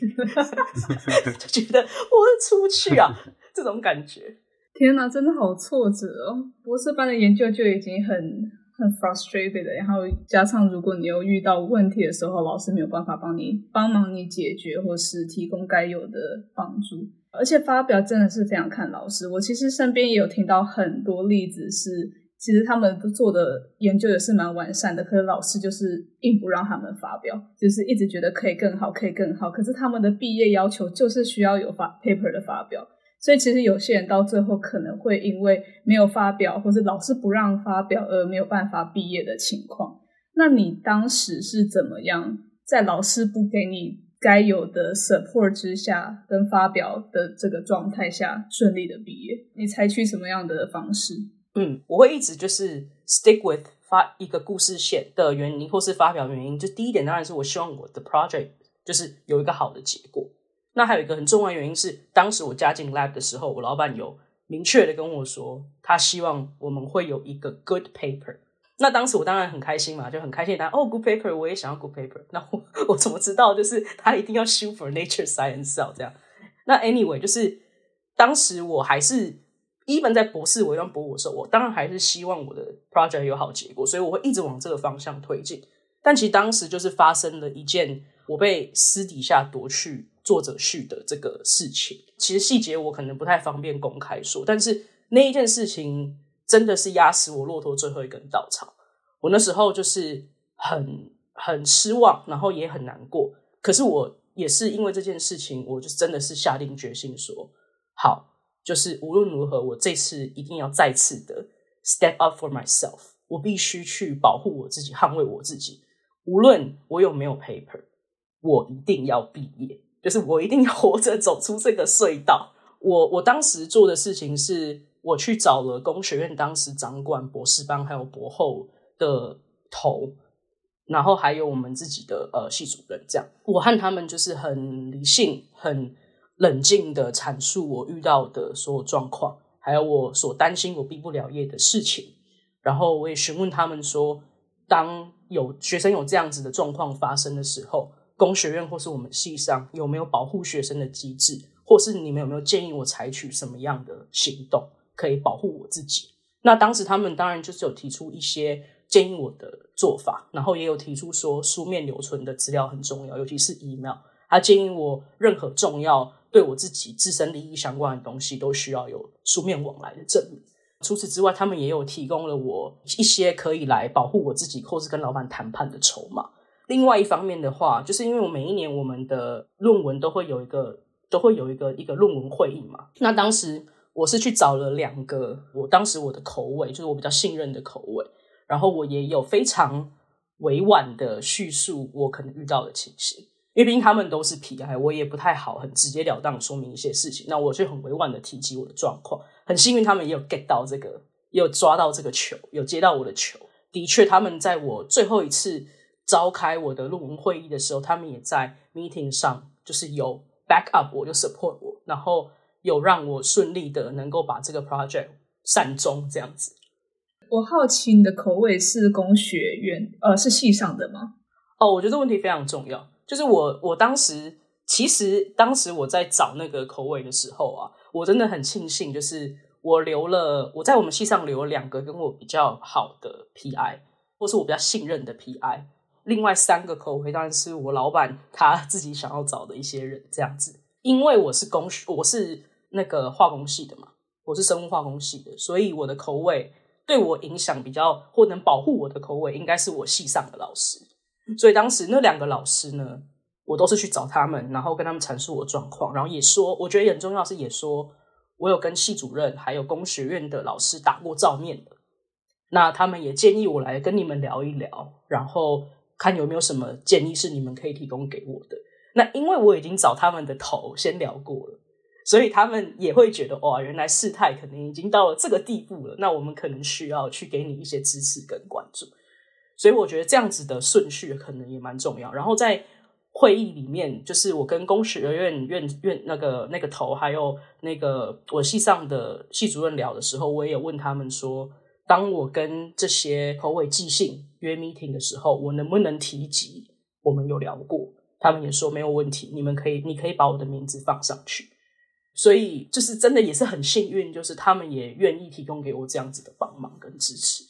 就觉得我是出去啊，这种感觉。天哪，真的好挫折哦！博士班的研究就已经很很 frustrated，然后加上如果你又遇到问题的时候，老师没有办法帮你帮忙你解决，或是提供该有的帮助，而且发表真的是非常看老师。我其实身边也有听到很多例子是。其实他们做的研究也是蛮完善的，可是老师就是硬不让他们发表，就是一直觉得可以更好，可以更好。可是他们的毕业要求就是需要有发 paper 的发表，所以其实有些人到最后可能会因为没有发表，或是老师不让发表而没有办法毕业的情况。那你当时是怎么样在老师不给你该有的 support 之下，跟发表的这个状态下顺利的毕业？你采取什么样的方式？嗯，我会一直就是 stick with 发一个故事线的原因，或是发表原因。就第一点当然是我希望我的 project 就是有一个好的结果。那还有一个很重要原因是，当时我加进 lab 的时候，我老板有明确的跟我说，他希望我们会有一个 good paper。那当时我当然很开心嘛，就很开心。他哦，good paper，我也想要 good paper。那我我怎么知道就是他一定要 shoot for Nature Science Cell 这样？那 anyway，就是当时我还是。Even 在博士尾端博我的时候，我当然还是希望我的 project 有好结果，所以我会一直往这个方向推进。但其实当时就是发生了一件我被私底下夺去作者序的这个事情。其实细节我可能不太方便公开说，但是那一件事情真的是压死我骆驼最后一根稻草。我那时候就是很很失望，然后也很难过。可是我也是因为这件事情，我就真的是下定决心说好。就是无论如何，我这次一定要再次的 step up for myself。我必须去保护我自己，捍卫我自己。无论我有没有 paper，我一定要毕业。就是我一定要活着走出这个隧道。我我当时做的事情是，我去找了工学院当时掌管博士班还有博后的头，然后还有我们自己的呃系主任，这样我和他们就是很理性，很。冷静的阐述我遇到的所有状况，还有我所担心我毕不了业的事情。然后我也询问他们说，当有学生有这样子的状况发生的时候，工学院或是我们系上有没有保护学生的机制，或是你们有没有建议我采取什么样的行动可以保护我自己？那当时他们当然就是有提出一些建议我的做法，然后也有提出说书面留存的资料很重要，尤其是 email。他建议我任何重要。对我自己自身利益相关的东西，都需要有书面往来的证明。除此之外，他们也有提供了我一些可以来保护我自己，或是跟老板谈判的筹码。另外一方面的话，就是因为我每一年我们的论文都会有一个，都会有一个一个论文会议嘛。那当时我是去找了两个，我当时我的口味就是我比较信任的口味，然后我也有非常委婉的叙述我可能遇到的情形。因为毕竟他们都是皮孩我也不太好很直截了当说明一些事情。那我却很委婉的提及我的状况。很幸运，他们也有 get 到这个，也有抓到这个球，有接到我的球。的确，他们在我最后一次召开我的论文会议的时候，他们也在 meeting 上就是有 back up 我，就 support 我，然后有让我顺利的能够把这个 project 善终这样子。我好奇你的口味是工学院，呃，是系上的吗？哦，我觉得这问题非常重要。就是我，我当时其实当时我在找那个口味的时候啊，我真的很庆幸，就是我留了我在我们系上留了两个跟我比较好的 PI，或是我比较信任的 PI，另外三个口味当然是我老板他 <laughs> 自己想要找的一些人这样子。因为我是工学，我是那个化工系的嘛，我是生物化工系的，所以我的口味对我影响比较或能保护我的口味，应该是我系上的老师。所以当时那两个老师呢，我都是去找他们，然后跟他们阐述我状况，然后也说，我觉得很重要是也说，我有跟系主任还有工学院的老师打过照面的，那他们也建议我来跟你们聊一聊，然后看有没有什么建议是你们可以提供给我的。那因为我已经找他们的头先聊过了，所以他们也会觉得哇，原来事态可能已经到了这个地步了，那我们可能需要去给你一些支持跟关注。所以我觉得这样子的顺序可能也蛮重要。然后在会议里面，就是我跟工学院院院那个那个头，还有那个我系上的系主任聊的时候，我也问他们说，当我跟这些口尾寄信约 meeting 的时候，我能不能提及我们有聊过？他们也说没有问题，你们可以，你可以把我的名字放上去。所以就是真的也是很幸运，就是他们也愿意提供给我这样子的帮忙跟支持。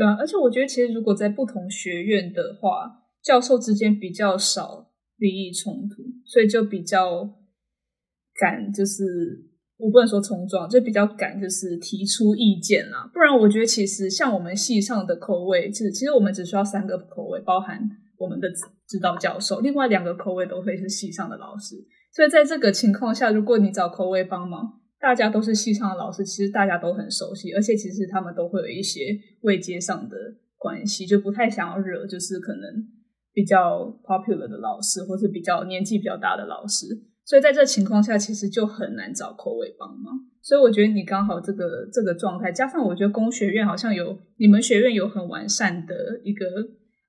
对啊，而且我觉得其实如果在不同学院的话，教授之间比较少利益冲突，所以就比较敢就是我不能说冲撞，就比较敢，就是提出意见啦。不然，我觉得其实像我们系上的口味，其实其实我们只需要三个口味，包含我们的指导教授，另外两个口味都会是系上的老师。所以在这个情况下，如果你找口味帮忙，大家都是系上的老师，其实大家都很熟悉，而且其实他们都会有一些位阶上的关系，就不太想要惹，就是可能比较 popular 的老师，或是比较年纪比较大的老师。所以在这情况下，其实就很难找口味帮忙。所以我觉得你刚好这个这个状态，加上我觉得工学院好像有你们学院有很完善的一个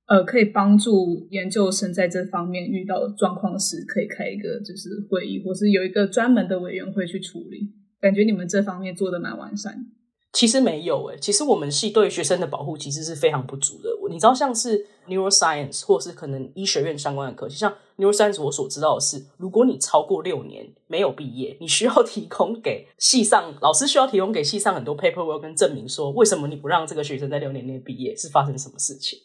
呃，可以帮助研究生在这方面遇到状况时，可以开一个就是会议，或是有一个专门的委员会去处理。感觉你们这方面做的蛮完善。其实没有诶，其实我们系对学生的保护其实是非常不足的。你知道，像是 neuroscience 或是可能医学院相关的科系，像 neuroscience，我所知道的是，如果你超过六年没有毕业，你需要提供给系上老师需要提供给系上很多 paperwork 跟证明，说为什么你不让这个学生在六年内毕业，是发生什么事情。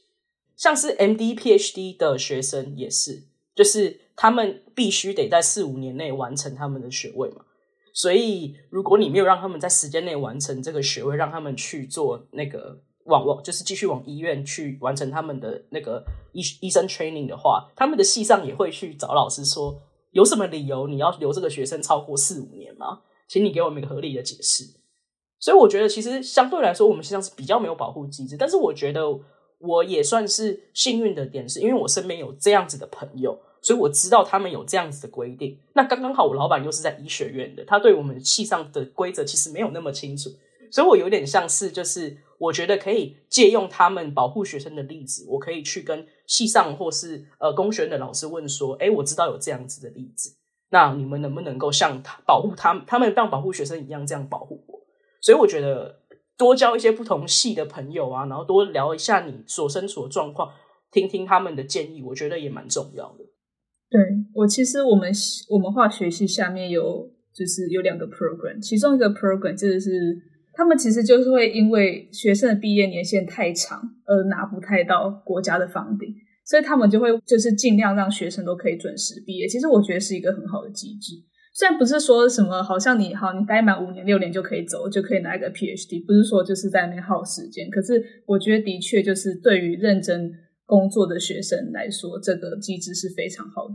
像是 MD、PhD 的学生也是，就是他们必须得在四五年内完成他们的学位嘛。所以，如果你没有让他们在时间内完成这个学位，让他们去做那个往往就是继续往医院去完成他们的那个医医生 training 的话，他们的系上也会去找老师说，有什么理由你要留这个学生超过四五年吗？请你给我们一个合理的解释。所以，我觉得其实相对来说，我们系上是比较没有保护机制，但是我觉得我也算是幸运的点，是因为我身边有这样子的朋友。所以我知道他们有这样子的规定，那刚刚好我老板又是在医学院的，他对我们系上的规则其实没有那么清楚，所以我有点像是就是我觉得可以借用他们保护学生的例子，我可以去跟系上或是呃工学院的老师问说，诶，我知道有这样子的例子，那你们能不能够像他保护他们，他们像保护学生一样这样保护我？所以我觉得多交一些不同系的朋友啊，然后多聊一下你所身处的状况，听听他们的建议，我觉得也蛮重要的。对，我其实我们我们化学系下面有就是有两个 program，其中一个 program 就是他们其实就是会因为学生的毕业年限太长而拿不太到国家的房顶所以他们就会就是尽量让学生都可以准时毕业。其实我觉得是一个很好的机制，虽然不是说什么好像你好你待满五年六年就可以走就可以拿一个 PhD，不是说就是在那耗时间，可是我觉得的确就是对于认真。工作的学生来说，这个机制是非常好的。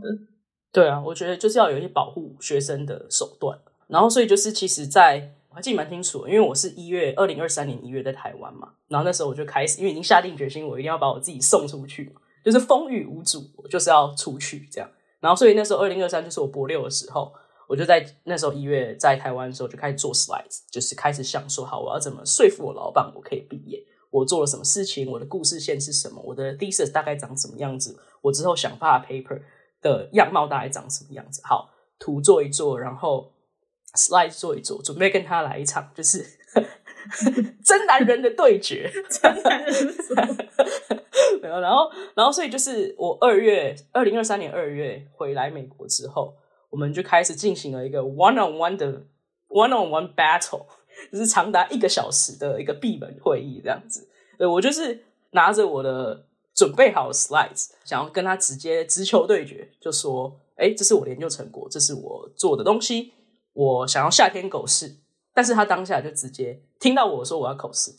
对啊，我觉得就是要有一些保护学生的手段。然后，所以就是其实在，我还记得蛮清楚，因为我是一月二零二三年一月在台湾嘛，然后那时候我就开始，因为已经下定决心，我一定要把我自己送出去，就是风雨无阻，我就是要出去这样。然后，所以那时候二零二三就是我博六的时候，我就在那时候一月在台湾的时候就开始做 slides，就是开始想说，好，我要怎么说服我老板，我可以毕业。我做了什么事情？我的故事线是什么？我的 thesis 大概长什么样子？我之后想发的 paper 的样貌大概长什么样子？好，图做一做，然后 slide 做一做，准备跟他来一场就是 <laughs> <laughs> 真男人的对决。真男人没有，然后，然后，所以就是我二月二零二三年二月回来美国之后，我们就开始进行了一个 one on one 的 one on one battle。就是长达一个小时的一个闭门会议这样子，对，我就是拿着我的准备好的 slides，想要跟他直接直球对决，就说：“哎，这是我的研究成果，这是我做的东西，我想要夏天狗试。”但是他当下就直接听到我说我要口试，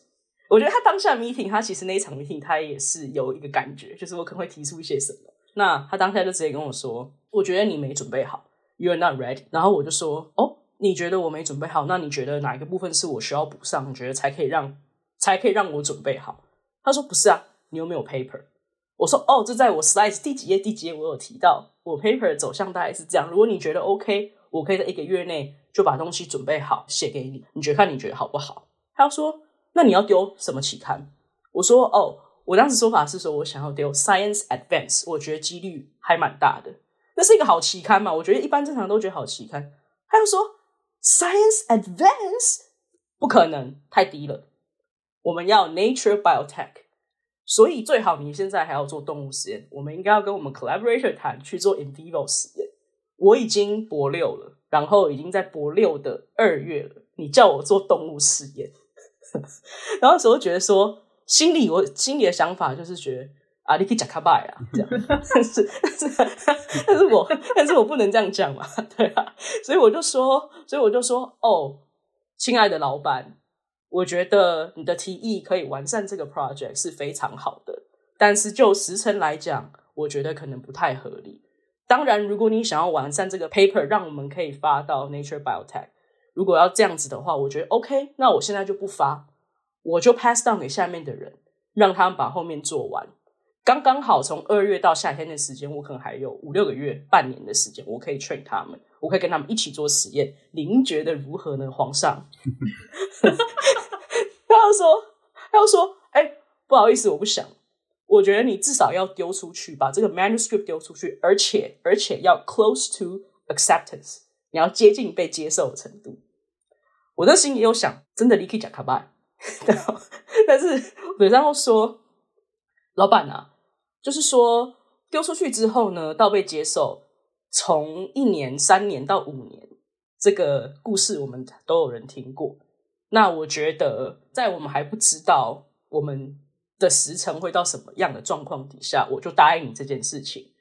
我觉得他当下 meeting，他其实那一场 meeting 他也是有一个感觉，就是我可能会提出一些什么。那他当下就直接跟我说：“我觉得你没准备好，you're not ready。”然后我就说：“哦。”你觉得我没准备好？那你觉得哪一个部分是我需要补上？你觉得才可以让才可以让我准备好？他说不是啊，你有没有 paper？我说哦，这在我 slide 第几页第几页我有提到，我 paper 的走向大概是这样。如果你觉得 OK，我可以在一个月内就把东西准备好写给你。你觉得看你觉得好不好？他说那你要丢什么期刊？我说哦，我当时说法是说我想要丢 Science Advance，我觉得几率还蛮大的。那是一个好期刊嘛？我觉得一般正常都觉得好期刊。他又说。Science Advance 不可能，太低了。我们要 Nature Biotech，所以最好你现在还要做动物实验。我们应该要跟我们 collaborator 谈去做 in vivo 实验。我已经博六了，然后已经在博六的二月了。你叫我做动物实验，<laughs> 然后时候觉得说，心里我心里的想法就是觉得，啊，你可以讲卡拜啊，这样，但 <laughs> 是但是但是我但是我不能这样讲嘛，<laughs> 对啊，所以我就说，所以我就说，哦，亲爱的老板，我觉得你的提议可以完善这个 project 是非常好的，但是就时程来讲，我觉得可能不太合理。当然，如果你想要完善这个 paper，让我们可以发到 Nature Biotech，如果要这样子的话，我觉得 OK，那我现在就不发，我就 pass down 给下面的人，让他们把后面做完。刚刚好从二月到夏天的时间，我可能还有五六个月、半年的时间，我可以 train 他们，我可以跟他们一起做实验。您觉得如何呢，皇上？他要说，他要说，哎、不好意思，我不想。我觉得你至少要丢出去，把这个 manuscript 丢出去，而且而且要 close to acceptance，你要接近被接受的程度。我的心里有想，真的你可以讲卡拜，<laughs> 但是嘴上又说，老板啊。就是说，丢出去之后呢，到被接受，从一年、三年到五年，这个故事我们都有人听过。那我觉得，在我们还不知道我们的时程会到什么样的状况底下，我就答应你这件事情。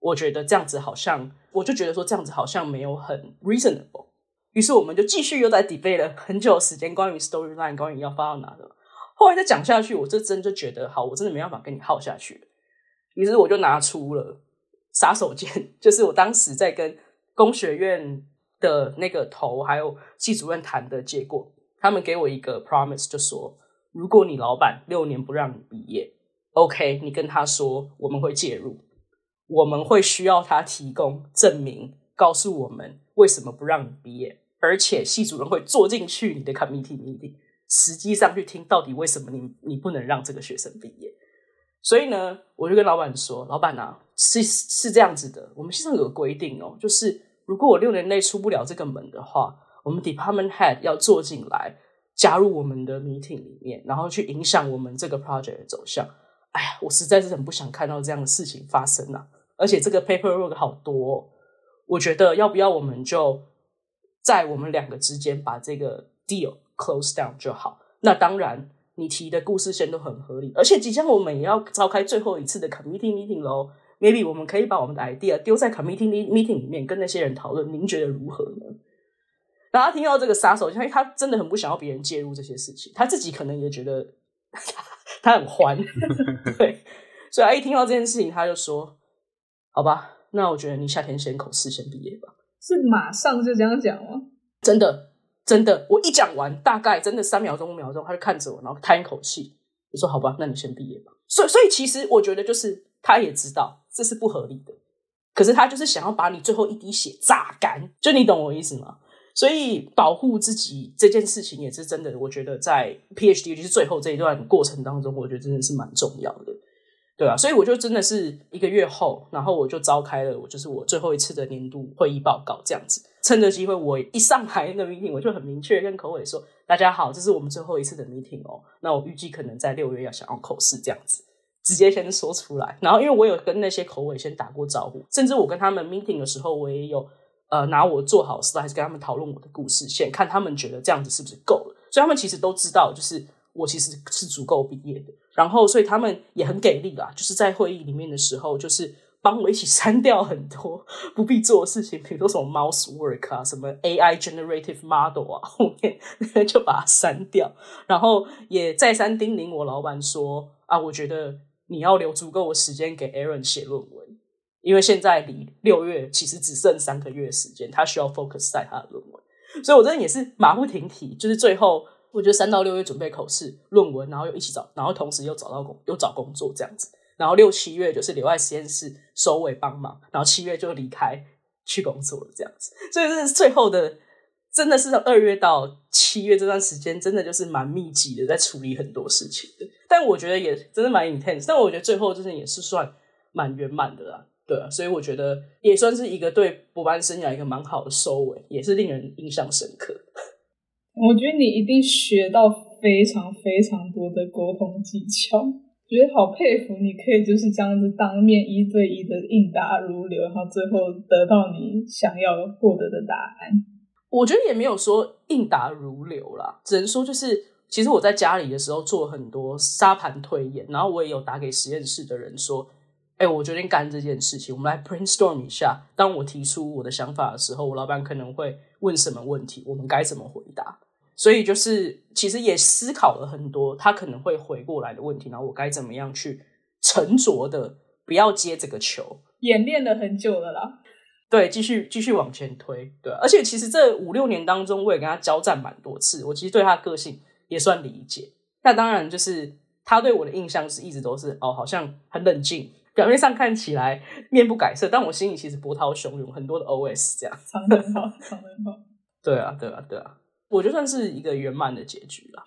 我觉得这样子好像，我就觉得说这样子好像没有很 reasonable。于是我们就继续又在 debate 了很久时间，关于 storyline，关于要发到哪的。后来再讲下去，我这真就觉得，好，我真的没办法跟你耗下去了。于是我就拿出了杀手锏，<laughs> 就是我当时在跟工学院的那个头还有系主任谈的结果。他们给我一个 promise，就说如果你老板六年不让你毕业，OK，你跟他说我们会介入，我们会需要他提供证明，告诉我们为什么不让你毕业，而且系主任会坐进去你的 committee meeting，实际上去听到底为什么你你不能让这个学生毕业。所以呢，我就跟老板说：“老板啊，是是这样子的，我们现在有个规定哦，就是如果我六年内出不了这个门的话，我们 department head 要坐进来，加入我们的 meeting 里面，然后去影响我们这个 project 的走向。哎呀，我实在是很不想看到这样的事情发生啊！而且这个 paperwork 好多，我觉得要不要我们就在我们两个之间把这个 deal close down 就好？那当然。”你提的故事线都很合理，而且即将我们也要召开最后一次的 committee meeting 喽。Maybe 我们可以把我们的 idea 丢在 committee meeting 里面，跟那些人讨论。您觉得如何呢？然后他听到这个杀手，因为他真的很不想要别人介入这些事情，他自己可能也觉得 <laughs> 他很欢，<laughs> 对。所以他一听到这件事情，他就说：“好吧，那我觉得你夏天先口试，先毕业吧。”是马上就这样讲吗？真的。真的，我一讲完，大概真的三秒钟、五秒钟，他就看着我，然后叹一口气，我说：“好吧，那你先毕业吧。”所以，所以其实我觉得，就是他也知道这是不合理的，可是他就是想要把你最后一滴血榨干，就你懂我意思吗？所以保护自己这件事情也是真的，我觉得在 PhD 就是最后这一段过程当中，我觉得真的是蛮重要的。对啊，所以我就真的是一个月后，然后我就召开了我就是我最后一次的年度会议报告这样子。趁着机会，我一上台那个 meeting，我就很明确跟口尾说：“大家好，这是我们最后一次的 meeting 哦。那我预计可能在六月要想要口试这样子，直接先说出来。然后因为我有跟那些口尾先打过招呼，甚至我跟他们 meeting 的时候，我也有呃拿我做好事，还是跟他们讨论我的故事线，看他们觉得这样子是不是够了。所以他们其实都知道，就是。我其实是足够毕业的，然后所以他们也很给力啦，就是在会议里面的时候，就是帮我一起删掉很多 <laughs> 不必做的事情，比如说什么 mouse work 啊，什么 AI generative model 啊，后面 <laughs> 就把它删掉，然后也再三叮咛我老板说啊，我觉得你要留足够的时间给 Aaron 写论文，因为现在离六月其实只剩三个月时间，他需要 focus 在他的论文，所以我真的也是马不停蹄，就是最后。我觉得三到六月准备口试论文，然后又一起找，然后同时又找到工，又找工作这样子。然后六七月就是留在实验室收尾帮忙，然后七月就离开去工作了这样子。所以这是最后的，真的是从二月到七月这段时间，真的就是蛮密集的在处理很多事情的。但我觉得也真的蛮 intense，但我觉得最后真的也是算蛮圆满的啦。对啊，所以我觉得也算是一个对博班生涯一个蛮好的收尾，也是令人印象深刻。我觉得你一定学到非常非常多的沟通技巧，觉得好佩服你，可以就是这样子当面一对一的应答如流，然后最后得到你想要获得的答案。我觉得也没有说应答如流啦，只能说就是其实我在家里的时候做很多沙盘推演，然后我也有打给实验室的人说：“哎，我决定干这件事情，我们来 brainstorm 一下。当我提出我的想法的时候，我老板可能会问什么问题，我们该怎么回答？所以就是其实也思考了很多他可能会回过来的问题，然后我该怎么样去沉着的不要接这个球。演练了很久了啦。”对，继续继续往前推，对，而且其实这五六年当中，我也跟他交战蛮多次，我其实对他的个性也算理解。那当然，就是他对我的印象是一直都是哦，好像很冷静，表面上看起来面不改色，但我心里其实波涛汹涌，很多的 OS 这样。藏得好，藏得好。对啊，对啊，对啊，我就算是一个圆满的结局了。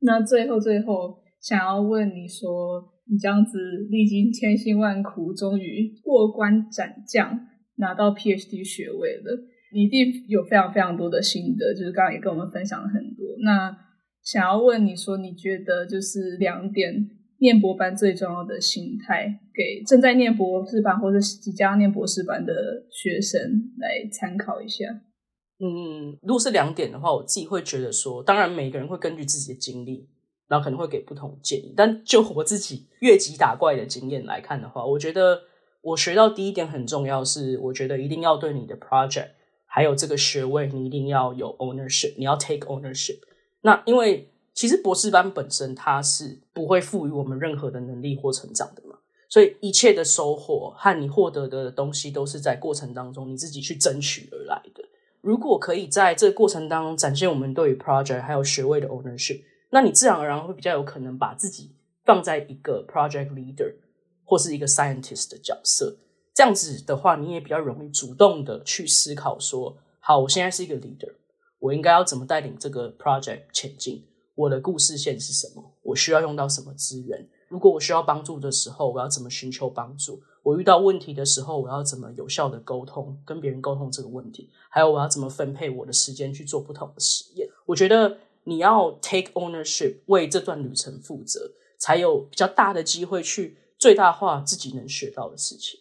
那最后最后，想要问你说，你这样子历经千辛万苦，终于过关斩将。拿到 PhD 学位了，你一定有非常非常多的心得，就是刚刚也跟我们分享了很多。那想要问你说，你觉得就是两点念博班最重要的心态，给正在念博士班或者即将念博士班的学生来参考一下。嗯，如果是两点的话，我自己会觉得说，当然每个人会根据自己的经历，然后可能会给不同建议。但就我自己越级打怪的经验来看的话，我觉得。我学到第一点很重要，是我觉得一定要对你的 project 还有这个学位，你一定要有 ownership，你要 take ownership。那因为其实博士班本身它是不会赋予我们任何的能力或成长的嘛，所以一切的收获和你获得的东西都是在过程当中你自己去争取而来的。如果可以在这个过程当中展现我们对于 project 还有学位的 ownership，那你自然而然会比较有可能把自己放在一个 project leader。或是一个 scientist 的角色，这样子的话，你也比较容易主动的去思考说，好，我现在是一个 leader，我应该要怎么带领这个 project 前进？我的故事线是什么？我需要用到什么资源？如果我需要帮助的时候，我要怎么寻求帮助？我遇到问题的时候，我要怎么有效的沟通，跟别人沟通这个问题？还有我要怎么分配我的时间去做不同的实验？我觉得你要 take ownership，为这段旅程负责，才有比较大的机会去。最大化自己能学到的事情。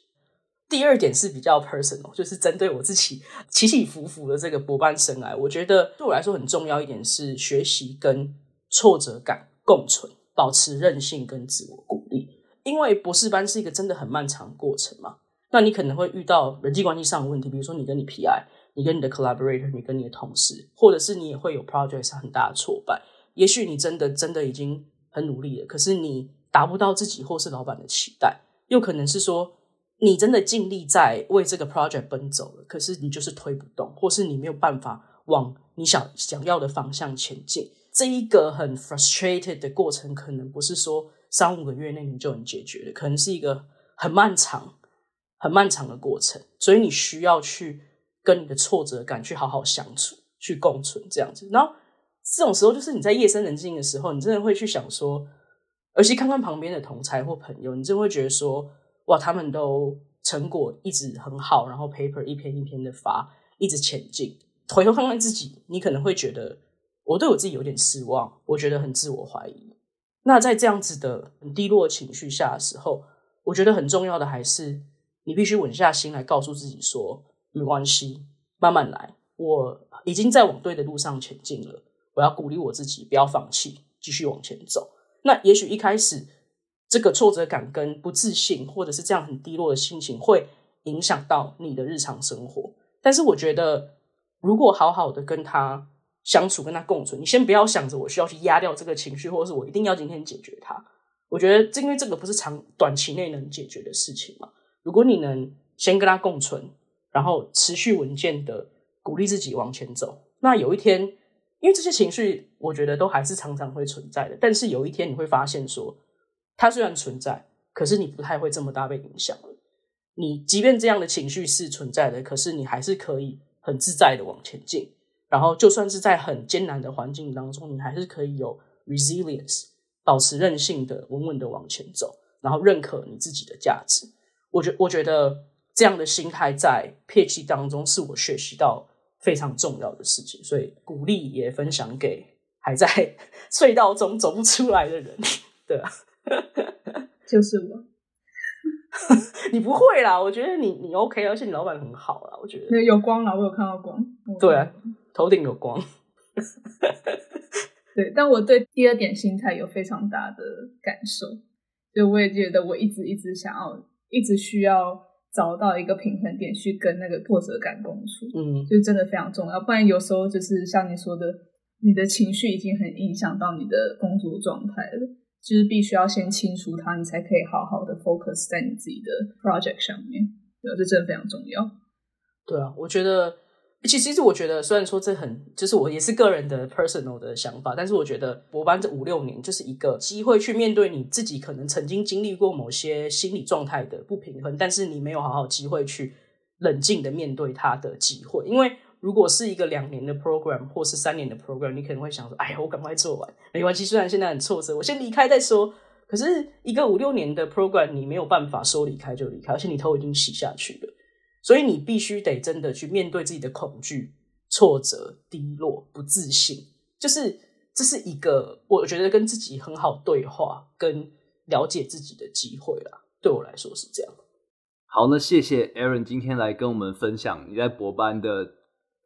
第二点是比较 personal，就是针对我自己起起伏伏的这个博班生涯，我觉得对我来说很重要一点是学习跟挫折感共存，保持韧性跟自我鼓励。因为博士班是一个真的很漫长的过程嘛，那你可能会遇到人际关系上的问题，比如说你跟你 PI，你跟你的 collaborator，你跟你的同事，或者是你也会有 project 上很大的挫败。也许你真的真的已经很努力了，可是你。达不到自己或是老板的期待，又可能是说你真的尽力在为这个 project 奔走了，可是你就是推不动，或是你没有办法往你想想要的方向前进。这一个很 frustrated 的过程，可能不是说三五个月内你就能解决的，可能是一个很漫长、很漫长的过程。所以你需要去跟你的挫折感去好好相处，去共存这样子。然后这种时候，就是你在夜深人静的时候，你真的会去想说。而且看看旁边的同才或朋友，你真会觉得说，哇，他们都成果一直很好，然后 paper 一篇一篇的发，一直前进。回头看看自己，你可能会觉得，我对我自己有点失望，我觉得很自我怀疑。那在这样子的很低落情绪下的时候，我觉得很重要的还是，你必须稳下心来，告诉自己说，没关系，慢慢来，我已经在往对的路上前进了。我要鼓励我自己，不要放弃，继续往前走。那也许一开始这个挫折感跟不自信，或者是这样很低落的心情，会影响到你的日常生活。但是我觉得，如果好好的跟他相处，跟他共存，你先不要想着我需要去压掉这个情绪，或者是我一定要今天解决它。我觉得，因为这个不是长短期内能解决的事情嘛。如果你能先跟他共存，然后持续稳健的鼓励自己往前走，那有一天。因为这些情绪，我觉得都还是常常会存在的。但是有一天你会发现，说它虽然存在，可是你不太会这么大被影响了。你即便这样的情绪是存在的，可是你还是可以很自在的往前进。然后就算是在很艰难的环境当中，你还是可以有 resilience，保持韧性的稳稳的往前走，然后认可你自己的价值。我觉我觉得这样的心态在 PhD 当中是我学习到非常重要的事情，所以鼓励也分享给还在 <laughs> 隧道中走不出来的人。对啊，<laughs> 就是我。<laughs> 你不会啦，我觉得你你 OK，而且你老板很好啦，我觉得有光了，我有看到光。对啊，头顶有光。<laughs> 对，但我对第二点心态有非常大的感受，就我也觉得我一直一直想要，一直需要找到一个平衡点去跟那个挫折感共处，嗯，就真的非常重要。不然有时候就是像你说的，你的情绪已经很影响到你的工作状态了，就是必须要先清除它，你才可以好好的 focus 在你自己的 project 上面。对，这真的非常重要。对啊，我觉得。其实，其实我觉得，虽然说这很，就是我也是个人的 personal 的想法，但是我觉得博班这五六年就是一个机会去面对你自己可能曾经经历过某些心理状态的不平衡，但是你没有好好机会去冷静的面对它的机会。因为如果是一个两年的 program 或是三年的 program，你可能会想说：“哎呀，我赶快做完，没关系。虽然现在很挫折，我先离开再说。”可是一个五六年的 program，你没有办法说离开就离开，而且你头已经洗下去了。所以你必须得真的去面对自己的恐惧、挫折、低落、不自信，就是这是一个我觉得跟自己很好对话、跟了解自己的机会啦。对我来说是这样。好，那谢谢 Aaron 今天来跟我们分享你在博班的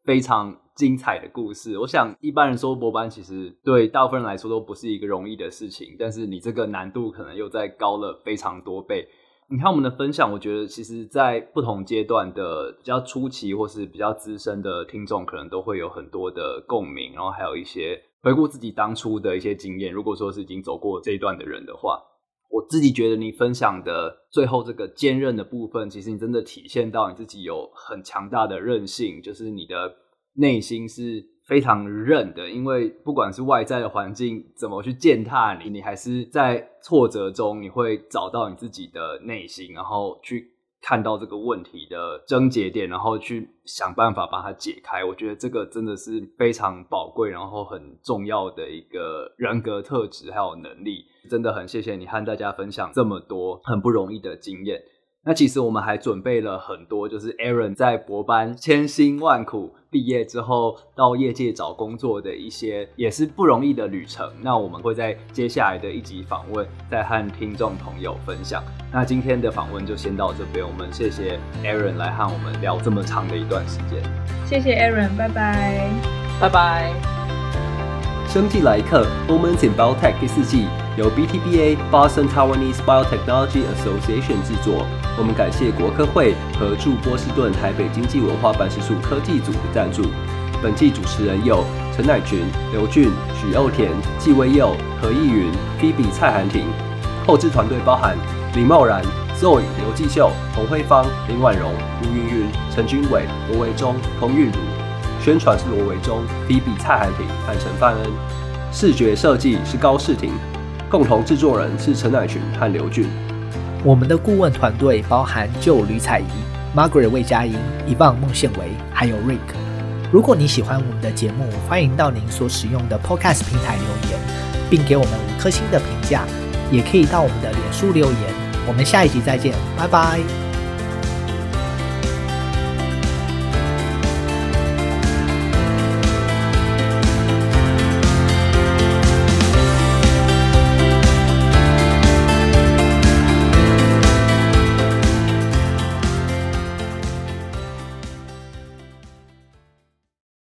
非常精彩的故事。我想一般人说博班其实对大部分人来说都不是一个容易的事情，但是你这个难度可能又再高了非常多倍。你看我们的分享，我觉得其实，在不同阶段的比较初期或是比较资深的听众，可能都会有很多的共鸣，然后还有一些回顾自己当初的一些经验。如果说是已经走过这一段的人的话，我自己觉得你分享的最后这个坚韧的部分，其实你真的体现到你自己有很强大的韧性，就是你的内心是。非常韧的，因为不管是外在的环境怎么去践踏你，你还是在挫折中，你会找到你自己的内心，然后去看到这个问题的症结点，然后去想办法把它解开。我觉得这个真的是非常宝贵，然后很重要的一个人格特质还有能力。真的很谢谢你和大家分享这么多很不容易的经验。那其实我们还准备了很多，就是 Aaron 在博班千辛万苦毕业之后到业界找工作的一些也是不容易的旅程。那我们会在接下来的一集访问再和听众朋友分享。那今天的访问就先到这边，我们谢谢 Aaron 来和我们聊这么长的一段时间。谢谢 Aaron，拜拜，拜拜。生技来一课，Moments in Biotech 第四季由 BTBA Boston Taiwanese Biotechnology Association 制作。我们感谢国科会和驻波士顿台北经济文化办事处科技组的赞助。本季主持人有陈乃群、刘俊、许佑田、纪威佑、何义云、Phoebe 蔡涵婷。后制团队包含林茂然、Zoe、刘继秀、洪慧芳、林婉容、吴云云、陈君伟、罗维忠、彭韵如。宣传是罗维忠、Phoebe 蔡涵婷和陈范恩。视觉设计是高世廷。共同制作人是陈乃群和刘俊。我们的顾问团队包含旧吕彩仪、Margaret 魏佳音、伊棒孟宪维，还有 Rick。如果你喜欢我们的节目，欢迎到您所使用的 Podcast 平台留言，并给我们五颗星的评价。也可以到我们的脸书留言。我们下一集再见，拜拜。